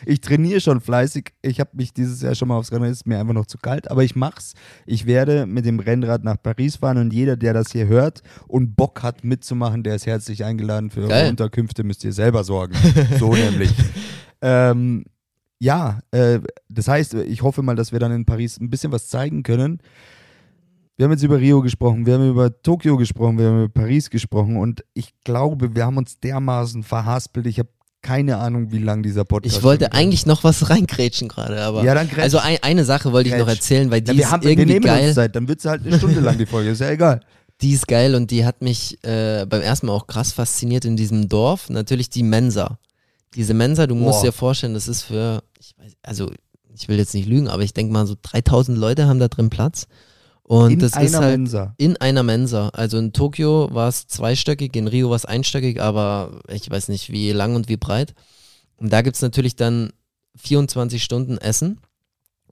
ich trainiere schon fleißig. Ich habe mich dieses Jahr schon mal aufs Rennrad, ist mir einfach noch zu kalt, aber ich mach's. Ich werde mit dem Rennrad nach Paris fahren und jeder, der das hier hört und Bock hat mitzumachen, der ist herzlich eingeladen. Für eure. Unterkünfte müsst ihr selber sorgen. So nämlich. Ähm, ja, äh, das heißt, ich hoffe mal, dass wir dann in Paris ein bisschen was zeigen können. Wir haben jetzt über Rio gesprochen, wir haben über Tokio gesprochen, wir haben über Paris gesprochen und ich glaube, wir haben uns dermaßen verhaspelt. Ich habe keine Ahnung, wie lang dieser Podcast
Ich wollte eigentlich noch was reingrätschen gerade, aber.
Ja, dann grätsch.
also ein, eine Sache wollte ich noch erzählen, weil die
ja, wir,
ist
haben, wir
irgendwie
nehmen
geil.
uns Zeit, dann wird es halt eine Stunde lang die Folge, ist ja egal.
Die ist geil und die hat mich äh, beim ersten Mal auch krass fasziniert in diesem Dorf. Natürlich die Mensa. Diese Mensa, du musst
Boah.
dir vorstellen, das ist für, ich weiß, also ich will jetzt nicht lügen, aber ich denke mal so 3000 Leute haben da drin Platz. Und
In
das
einer
ist halt
Mensa.
in einer Mensa. Also in Tokio war es zweistöckig, in Rio war es einstöckig, aber ich weiß nicht wie lang und wie breit. Und da gibt es natürlich dann 24 Stunden Essen.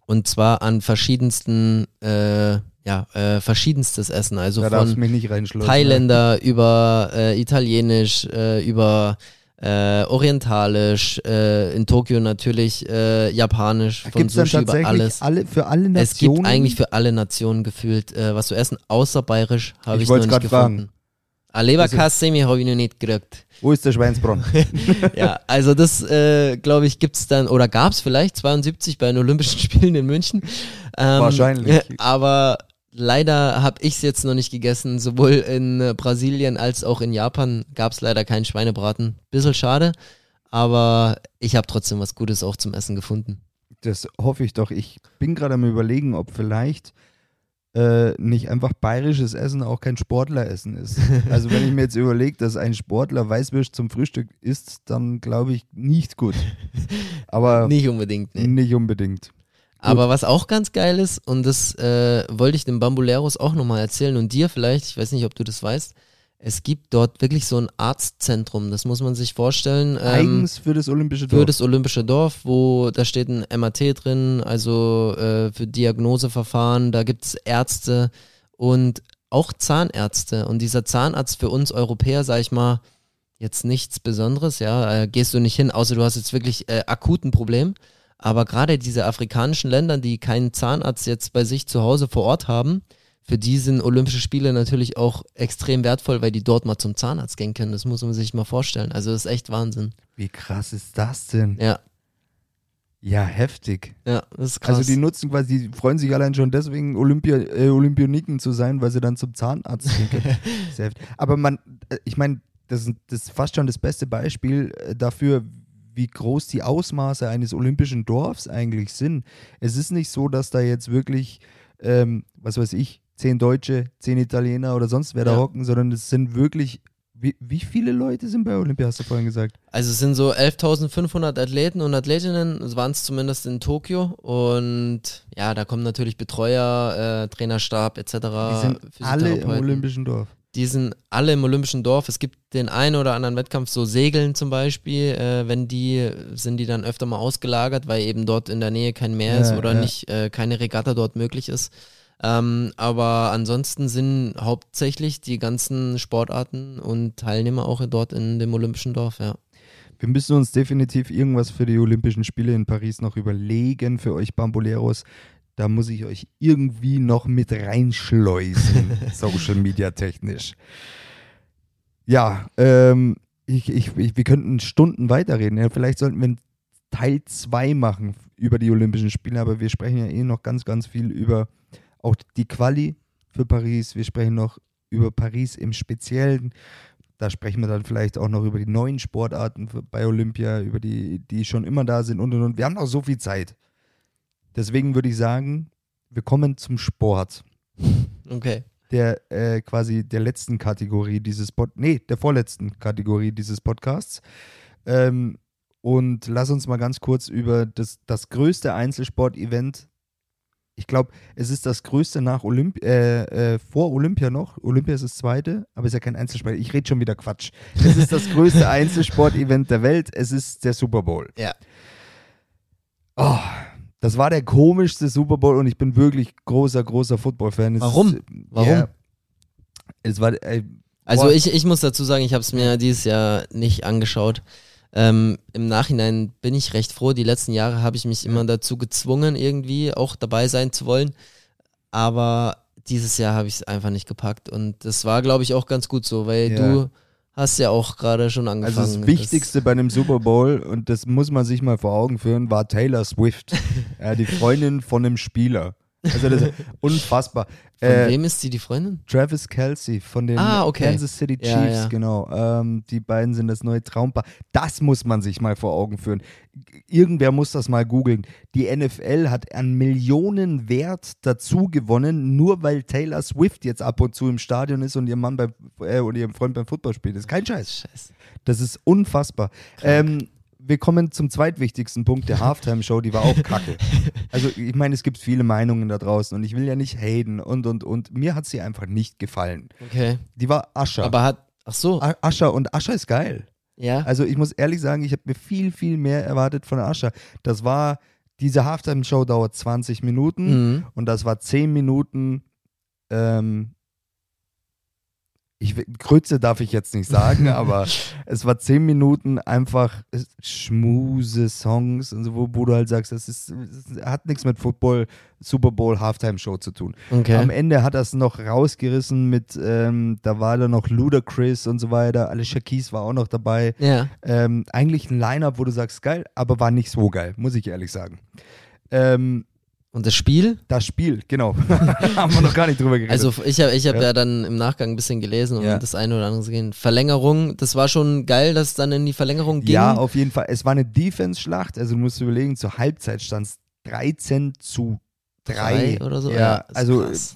Und zwar an verschiedensten, äh, ja, äh, verschiedenstes Essen. Also
da
von
reinschleusen.
Thailänder über äh, Italienisch, äh, über äh, Orientalisch, äh, in Tokio natürlich äh, Japanisch, von
Gibt es dann
Sushi über alles.
alle, für alle Nationen?
Es gibt eigentlich für alle Nationen gefühlt äh, was zu essen, außer bayerisch habe
Ich
ich, noch nicht gefunden.
fragen.
A Leberkassemi habe ich noch nicht gekriegt.
Wo ist der Schweinsbronn?
ja, also das, äh, glaube ich, gibt's dann, oder gab's vielleicht 72 bei den Olympischen Spielen in München. Ähm,
Wahrscheinlich.
Aber leider habe ich es jetzt noch nicht gegessen. Sowohl in äh, Brasilien als auch in Japan gab's leider keinen Schweinebraten. Bisschen schade, aber ich habe trotzdem was Gutes auch zum Essen gefunden.
Das hoffe ich doch. Ich bin gerade am überlegen, ob vielleicht äh, nicht einfach bayerisches Essen auch kein Sportleressen ist. Also wenn ich mir jetzt überlege, dass ein Sportler Weißwürst zum Frühstück isst, dann glaube ich nicht gut. Aber
Nicht unbedingt, nee.
nicht unbedingt.
Aber was auch ganz geil ist, und das äh, wollte ich den Bambuleros auch nochmal erzählen und dir vielleicht, ich weiß nicht, ob du das weißt, es gibt dort wirklich so ein Arztzentrum, das muss man sich vorstellen. Ähm,
Eigens für das Olympische Dorf.
für das Olympische Dorf, wo da steht ein MAT drin, also äh, für Diagnoseverfahren, da gibt es Ärzte und auch Zahnärzte. Und dieser Zahnarzt für uns Europäer, sag ich mal, jetzt nichts Besonderes, ja, äh, gehst du nicht hin, außer du hast jetzt wirklich äh, akuten Problem. Aber gerade diese afrikanischen Länder, die keinen Zahnarzt jetzt bei sich zu Hause vor Ort haben, für die sind Olympische Spiele natürlich auch extrem wertvoll, weil die dort mal zum Zahnarzt gehen können. Das muss man sich mal vorstellen. Also das ist echt Wahnsinn.
Wie krass ist das denn?
Ja,
Ja, heftig.
ja, das ist krass.
Also die nutzen quasi, die freuen sich allein schon deswegen, Olympia, äh, Olympioniken zu sein, weil sie dann zum Zahnarzt gehen können. Aber man, äh, ich meine, das, ist- das ist fast schon das beste Beispiel äh, dafür, wie groß die Ausmaße eines olympischen Dorfs eigentlich sind. Es ist nicht so, dass da jetzt wirklich, ähm, was weiß ich, zehn Deutsche, zehn Italiener oder sonst wer da
Ja.
hocken, sondern es sind wirklich, wie, wie viele Leute sind bei Olympia, hast du vorhin gesagt?
Also es sind so 11.500 Athleten und Athletinnen, waren es zumindest in Tokio. Und ja, da kommen natürlich Betreuer, äh, Trainerstab etc.
Die sind alle im olympischen Dorf.
Die sind alle im Olympischen Dorf. Es gibt den einen oder anderen Wettkampf, so Segeln zum Beispiel. Äh, wenn die, sind die dann öfter mal ausgelagert, weil eben dort in der Nähe kein Meer ist
Ja,
oder
ja.
nicht, äh, keine Regatta dort möglich ist. Ähm, aber ansonsten sind hauptsächlich die ganzen Sportarten und Teilnehmer auch dort in dem Olympischen Dorf, ja.
Wir müssen uns definitiv irgendwas für die Olympischen Spiele in Paris noch überlegen, für euch Bamboleros. Da muss ich euch irgendwie noch mit reinschleusen, Social Media technisch. Ja, ähm, ich, ich, ich, wir könnten Stunden weiterreden. Ja, vielleicht sollten wir einen Teil 2 machen über die Olympischen Spiele, aber wir sprechen ja eh noch ganz, ganz viel über auch die Quali für Paris. Wir sprechen noch über Paris im Speziellen. Da sprechen wir dann vielleicht auch noch über die neuen Sportarten bei Olympia, über die, die schon immer da sind und und und. Wir haben noch so viel Zeit. Deswegen würde ich sagen, wir kommen zum Sport.
Okay.
Der äh, quasi der letzten Kategorie dieses Pod nee, der vorletzten Kategorie dieses Podcasts. Ähm, und lass uns mal ganz kurz über das, das größte Einzelsport-Event ich glaube, es ist das größte nach Olymp äh, äh, vor Olympia noch. Olympia ist das zweite, aber es ist ja kein Einzelsport. Ich rede schon wieder Quatsch. Es ist das größte Einzelsport-Event der Welt. Es ist der Super Bowl.
Ja.
Oh, das war der komischste Super Bowl und ich bin wirklich großer, großer Football-Fan.
Warum?
Ist,
Warum?
Ja, es war. Äh,
Also ich, ich muss dazu sagen, ich habe es mir dieses Jahr nicht angeschaut. Ähm, Im Nachhinein bin ich recht froh. Die letzten Jahre habe ich mich immer dazu gezwungen, irgendwie auch dabei sein zu wollen. Aber dieses Jahr habe ich es einfach nicht gepackt. Und das war, glaube ich, auch ganz gut so, weil
Ja.
du hast ja auch gerade schon angefangen.
Also das Wichtigste bei einem Super Bowl, und das muss man sich mal vor Augen führen, war Taylor Swift. ja, die Freundin von einem Spieler. Also das ist unfassbar.
Von
Äh,
wem ist sie die Freundin?
Travis Kelsey von den
Ah, okay.
Kansas City Chiefs,
Ja, ja.
genau. Ähm, die beiden sind das neue Traumpaar. Das muss man sich mal vor Augen führen. Irgendwer muss das mal googeln. Die NFL hat an Millionen Wert dazu gewonnen, nur weil Taylor Swift jetzt ab und zu im Stadion ist und ihr Mann beim, äh, und ihrem Freund beim Football spielt. Das ist kein Scheiß.
Scheiße.
Das ist unfassbar. Ähm, wir kommen zum zweitwichtigsten Punkt der Halftime-Show, die war auch kacke. Also ich meine, es gibt viele Meinungen da draußen und ich will ja nicht haten und und und. Mir hat sie einfach nicht gefallen.
Okay.
Die war Ascher.
Aber hat. Ach so.
Ascher und Ascher ist geil.
Ja.
Also ich muss ehrlich sagen, ich habe mir viel, viel mehr erwartet von Ascher. Das war, diese Halftime-Show dauert 20 Minuten
Mhm.
und das war 10 Minuten, ähm, ich, Grütze darf ich jetzt nicht sagen, aber es war 10 Minuten einfach schmuse Songs und so, wo, wo du halt sagst, das, ist, das hat nichts mit Football, Super Bowl, Halftime-Show zu tun.
Okay.
Am Ende hat er es noch rausgerissen mit, ähm, da war da noch Ludacris und so weiter, Alicia Keys war auch noch dabei.
ja.
Ähm, eigentlich ein Line-Up, wo du sagst, geil, aber war nicht so geil, muss ich ehrlich sagen. Ähm,
Und das Spiel?
das Spiel, genau. Haben wir noch gar nicht drüber geredet.
Also ich habe ich hab
Ja.
ja. dann im Nachgang ein bisschen gelesen und
Ja.
das eine oder andere gesehen. Verlängerung, das war schon geil, dass es dann in die Verlängerung ging.
ja, auf jeden Fall. Es war eine Defense-Schlacht, also du musst überlegen, zur Halbzeit stand es 13 zu 3.
Drei oder so?
Ja,
Ja,
also
krass.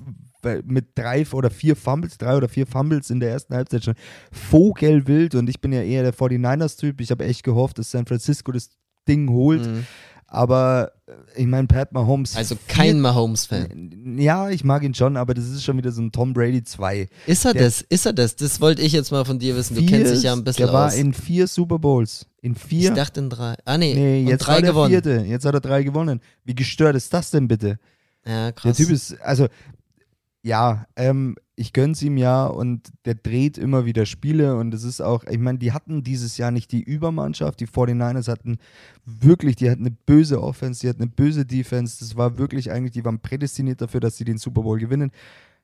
mit drei oder vier Fumbles, drei oder vier Fumbles in der ersten Halbzeit schon vogelwild und ich bin ja eher der 49ers-Typ. Ich habe echt gehofft, dass San Francisco das Ding holt.
Mhm.
Aber äh, ich meine, Pat Mahomes.
Also kein Mahomes-Fan.
Ja, ich mag ihn schon, aber das ist schon wieder so ein Tom Brady 2.
Ist er
Der-
das? Ist er das? Das wollte ich jetzt mal von dir wissen. Du kennst dich ja ein bisschen
Der war
aus.
in vier Super Bowls. In
ich
vier.
dachte in drei. Ah nee,
nee, jetzt
drei
war der
gewonnen.
vierte. Jetzt hat er drei gewonnen. Wie gestört ist das denn bitte?
Ja,
Der
krass.
Typ ist, also, ja, ähm, ich gönn's ihm ja und der dreht immer wieder Spiele und es ist auch, ich meine, die hatten dieses Jahr nicht die Übermannschaft, die 49ers hatten wirklich, die hatten eine böse Offense, die hatten eine böse Defense, das war wirklich eigentlich, die waren prädestiniert dafür, dass sie den Super Bowl gewinnen.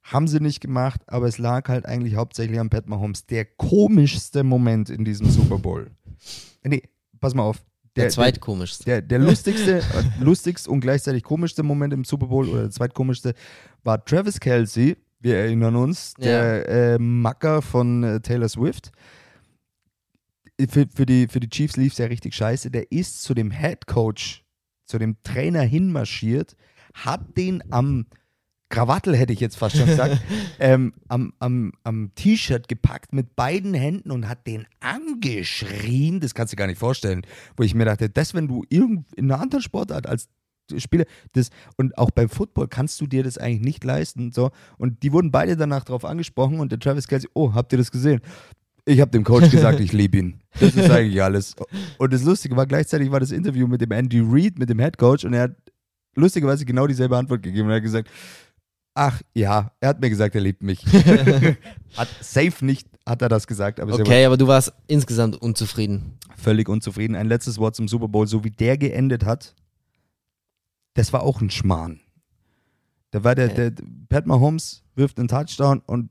Haben sie nicht gemacht, aber es lag halt eigentlich hauptsächlich an Pat Mahomes. Der komischste Moment in diesem Super Bowl. Nee, pass mal auf.
der zweitkomischste.
Der, der lustigste, lustigste und gleichzeitig komischste Moment im Super Bowl oder der zweitkomischste war Travis Kelsey. Wir erinnern uns, der äh, Macker von äh, Taylor Swift. Für, für, die, für die Chiefs lief es ja richtig scheiße. Der ist zu dem Head Coach, zu dem Trainer hinmarschiert, hat den am Krawattel, hätte ich jetzt fast schon gesagt, ähm, am, am, am T-Shirt gepackt mit beiden Händen und hat den angeschrien. Das kannst du dir gar nicht vorstellen. Wo ich mir dachte, das, wenn du irgend in einer anderen Sportart als Spieler, das, und auch beim Football kannst du dir das eigentlich nicht leisten. So. Und die wurden beide danach darauf angesprochen und der Travis Kelsey, oh, habt ihr das gesehen? Ich habe dem Coach gesagt, ich liebe ihn. Das ist eigentlich alles. Und das Lustige war, gleichzeitig war das Interview mit dem Andy Reid, mit dem Head Coach, und er hat lustigerweise genau dieselbe Antwort gegeben. Er hat gesagt, ach ja, er hat mir gesagt, er liebt mich. hat safe nicht, hat er das gesagt, aber
Okay, aber du warst insgesamt unzufrieden.
völlig unzufrieden. Ein letztes Wort zum Super Bowl, so wie der geendet hat, das war auch ein Schmarrn. Da war der, der Pat Mahomes wirft einen Touchdown und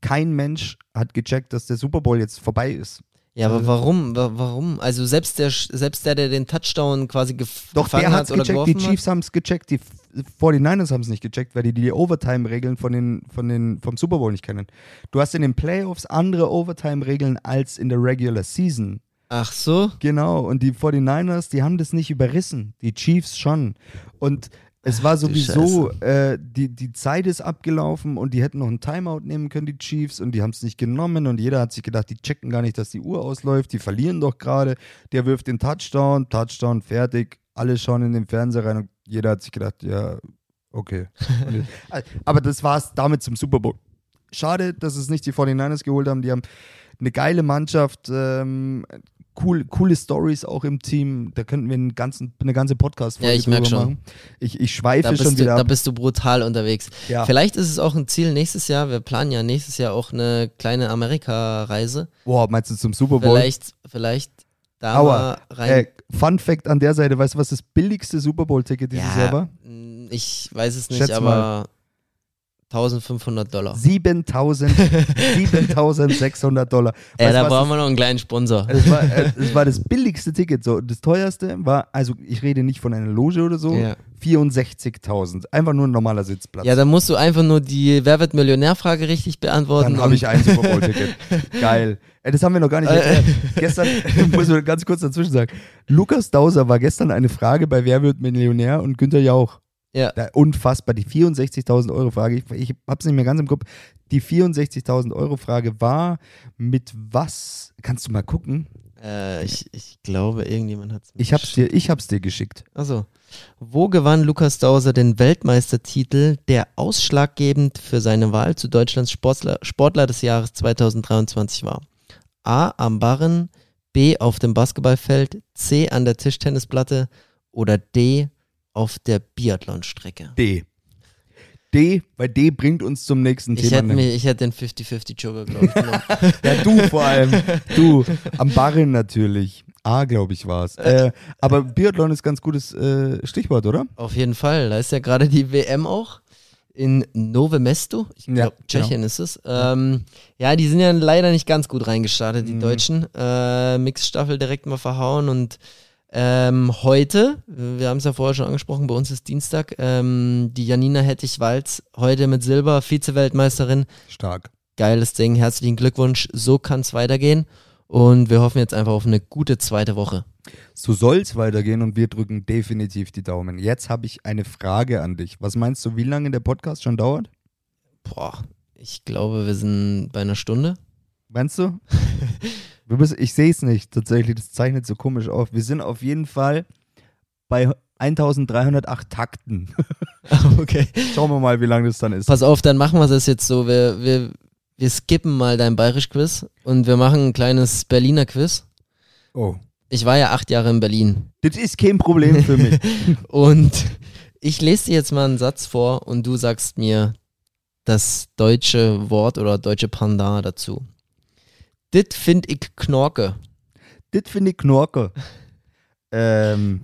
kein Mensch hat gecheckt, dass der Super Bowl jetzt vorbei ist.
Ja, aber
Also-
warum? Wa- Warum? Also selbst der, selbst der, der den Touchdown quasi gef
Doch,
gefangen
der
hat oder
gecheckt, die Chiefs haben es gecheckt, die F- 49ers haben es nicht gecheckt, weil die die Overtime-Regeln von den, von den, vom Super Bowl nicht kennen. Du hast in den Playoffs andere Overtime-Regeln als in der Regular Season.
Ach so?
Genau, und die 49ers, die haben das nicht überrissen, die Chiefs schon. Und es war sowieso, äh, die, die Zeit ist abgelaufen und die hätten noch einen Timeout nehmen können, die Chiefs, und die haben es nicht genommen und jeder hat sich gedacht, die checken gar nicht, dass die Uhr ausläuft, die verlieren doch gerade. Der wirft den Touchdown, Touchdown, fertig, alle schauen in den Fernseher rein und jeder hat sich gedacht, ja, okay. Äh, aber das war es damit zum Super Bowl. Schade, dass es nicht die 49ers geholt haben, die haben eine geile Mannschaft, ähm, cool, coole Stories auch im Team. Da könnten wir einen ganzen, eine ganze Podcast-Folge
Ja, ich
drüber
schon.
machen. Ich, ich schweife
Da
schon
du,
wieder
da
ab.
bist du brutal unterwegs.
Ja.
Vielleicht ist es auch ein Ziel nächstes Jahr. Wir planen ja nächstes Jahr auch eine kleine Amerika-Reise.
Boah, meinst du zum Super Bowl?
Vielleicht, vielleicht da
Aua.
mal rein.
Äh, Fun Fact an der Seite, weißt du, was das billigste Super Bowl-Ticket dieses Jahr war?
ich weiß es nicht,
Schätz
aber 1500 Dollar.
7000, 7600 Dollar.
Äh,
Weißt du,
da brauchen wir noch einen kleinen Sponsor.
Das war, äh, das war das billigste Ticket. So. Das teuerste war, also ich rede nicht von einer Loge oder so,
Ja.
64.000. Einfach nur ein normaler Sitzplatz.
Ja, dann musst du einfach nur die Wer wird Millionär-Frage richtig beantworten.
Dann habe ich ein Super Bowl-Ticket. Geil. Ey, das haben wir noch gar nicht
Äh,
erklärt. Gestern, muss ich ganz kurz dazwischen sagen, Lukas Dauser war gestern eine Frage bei Wer wird Millionär und Günther Jauch.
Ja.
Da, unfassbar. Die 64.000 Euro Frage, ich, ich habe es nicht mehr ganz im Kopf. Die 64.000 Euro Frage war, mit was, kannst du mal gucken?
Äh, ich, ich glaube, irgendjemand hat es
Ich hab's dir, ich hab's dir geschickt.
Also, wo gewann Lukas Dauser den Weltmeistertitel, der ausschlaggebend für seine Wahl zu Deutschlands Sportler, Sportler des Jahres 2023 war? A. Am Barren, B. Auf dem Basketballfeld, C. An der Tischtennisplatte oder D. Auf der Biathlonstrecke?
D. D, weil D bringt uns zum nächsten
Ich
Thema.
hätte, mir, ich hätte den 50-50 Joker, glaube ich, genommen.
Ja, du vor allem. Du. Am Barren natürlich. A, glaube ich, war es. Äh, aber Biathlon ist ganz gutes äh, Stichwort, oder?
Auf jeden Fall. Da ist ja gerade die WM auch in Nove Mesto. Ich
Ja,
glaube, Tschechien
genau.
ist es. Ähm, ja, die sind ja leider nicht ganz gut reingestartet, die
Mhm.
Deutschen. Äh, Mixstaffel direkt mal verhauen und ähm, heute, wir haben es ja vorher schon angesprochen, bei uns ist Dienstag, ähm, die Janina Hettich-Walz, heute mit Silber, Vize-Weltmeisterin.
Stark.
Geiles Ding, herzlichen Glückwunsch. So kann es weitergehen. Und wir hoffen jetzt einfach auf eine gute zweite Woche.
So soll es weitergehen und wir drücken definitiv die Daumen. Jetzt habe ich eine Frage an dich. Was meinst du, wie lange der Podcast schon dauert?
Boah, ich glaube, wir sind bei einer Stunde.
Meinst du? Du bist, ich sehe es nicht tatsächlich, das zeichnet so komisch auf. Wir sind auf jeden Fall bei 1308 Takten.
okay.
Schauen wir mal, wie lange das dann ist.
Pass auf, dann machen wir das jetzt so. Wir, wir, wir skippen mal dein Bayerisch-Quiz und wir machen ein kleines Berliner Quiz.
Oh.
Ich war ja acht Jahre in Berlin
Das ist kein Problem für mich.
und ich lese dir jetzt mal einen Satz vor und du sagst mir das deutsche Wort oder deutsche Pendant dazu. Dit find ich Knorke.
das finde ich Knorke. Ähm,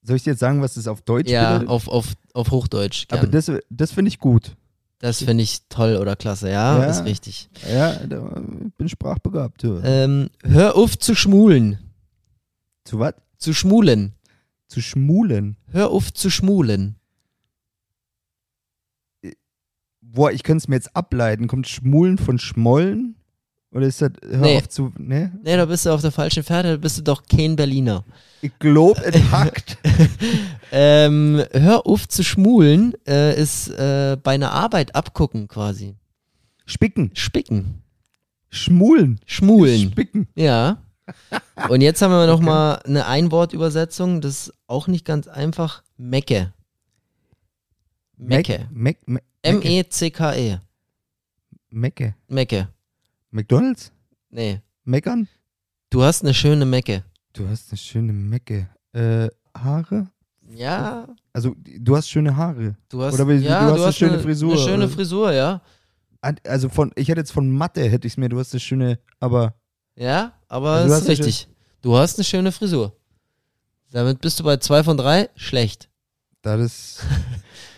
soll ich dir jetzt sagen, was das auf Deutsch
Ja,
bedeutet?
auf, auf, auf Hochdeutsch.
Aber
Gern.
das, das finde ich gut.
Das finde ich toll oder klasse. Ja,
Ja.
ist richtig.
Ja, da bin sprachbegabt. Ja.
Ähm, hör auf zu schmulen.
Zu was?
Zu schmulen.
Zu schmulen.
Hör auf zu schmulen.
Boah, ich könnte es mir jetzt ableiten. Kommt Schmulen von Schmollen? Oder ist das, hör
Nee.
auf zu, ne?
Nee, da bist du auf der falschen Pferde, da bist du doch kein Berliner.
Ich glaub, es hackt.
Ähm, hör auf zu schmulen äh, ist äh, bei einer Arbeit abgucken quasi.
Spicken.
Spicken.
Schmulen.
Schmulen.
Spicken.
Ja. Und jetzt haben wir noch mal eine Einwortübersetzung, das ist auch nicht ganz einfach. Mecke. Mecke.
Mac,
E M-E-C-K-E.
Mecke.
Mecke.
McDonalds?
Nee.
Meckern?
Du hast eine schöne Mecke.
Du hast eine schöne Mecke. Äh, Haare?
Ja,
Also, du hast schöne Haare.
du hast,
Oder wie-
ja,
du hast eine schöne Frisur,
Eine schöne? Frisur, ja.
Also von, ich hätte jetzt von Mathe, hätte ich es mir, du hast eine schöne, aber
Ja, aber
Also du
ist richtig. Du hast eine schöne Frisur. Damit bist du bei zwei von drei schlecht.
da das.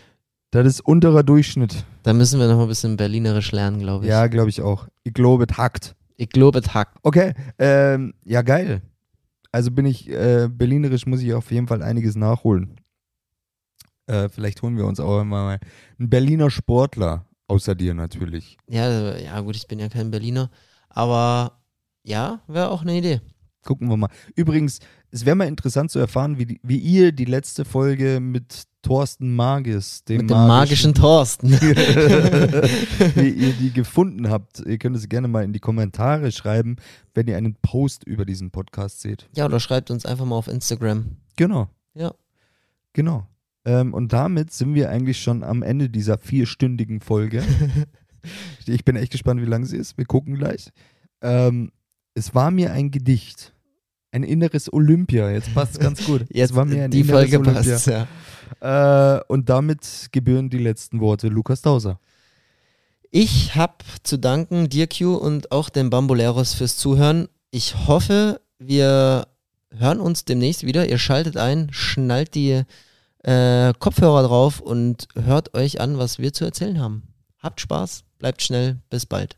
Das ist unterer Durchschnitt.
Da müssen wir noch ein bisschen Berlinerisch lernen, glaube ich.
Ja, glaube ich auch. Ich glaube, es hackt.
Ich glaube, es hackt.
Okay, ähm, ja, geil. Also bin ich, äh, Berlinerisch muss ich auf jeden Fall einiges nachholen. Äh, vielleicht holen wir uns auch mal einen Berliner Sportler, außer dir natürlich.
Ja, ja, gut, ich bin ja kein Berliner. Aber ja, wäre auch eine Idee.
Gucken wir mal. Übrigens, es wäre mal interessant zu erfahren, wie, die, wie ihr die letzte Folge mit Thorsten Magis, dem,
Mit dem magischen Thorsten.
wie ihr die gefunden habt. Ihr könnt es gerne mal in die Kommentare schreiben, wenn ihr einen Post über diesen Podcast seht.
ja, oder schreibt uns einfach mal auf Instagram.
Genau.
Ja.
Genau. Ähm, und damit sind wir eigentlich schon am Ende dieser vierstündigen Folge. ich bin echt gespannt, wie lang sie ist. Wir gucken gleich. Ähm, es war mir ein Gedicht. Ein inneres Olympia. Jetzt passt es ganz gut.
Jetzt
es war mir ein
die
inneres
Folge
Olympia.
passt, ja.
Äh, und damit gebühren die letzten Worte Lukas Dauser.
Ich habe zu danken dir, Q, und auch den Bamboleros fürs Zuhören. Ich hoffe, wir hören uns demnächst wieder. Ihr schaltet ein, schnallt die äh, Kopfhörer drauf und hört euch an, was wir zu erzählen haben. Habt Spaß, bleibt schnell, bis bald.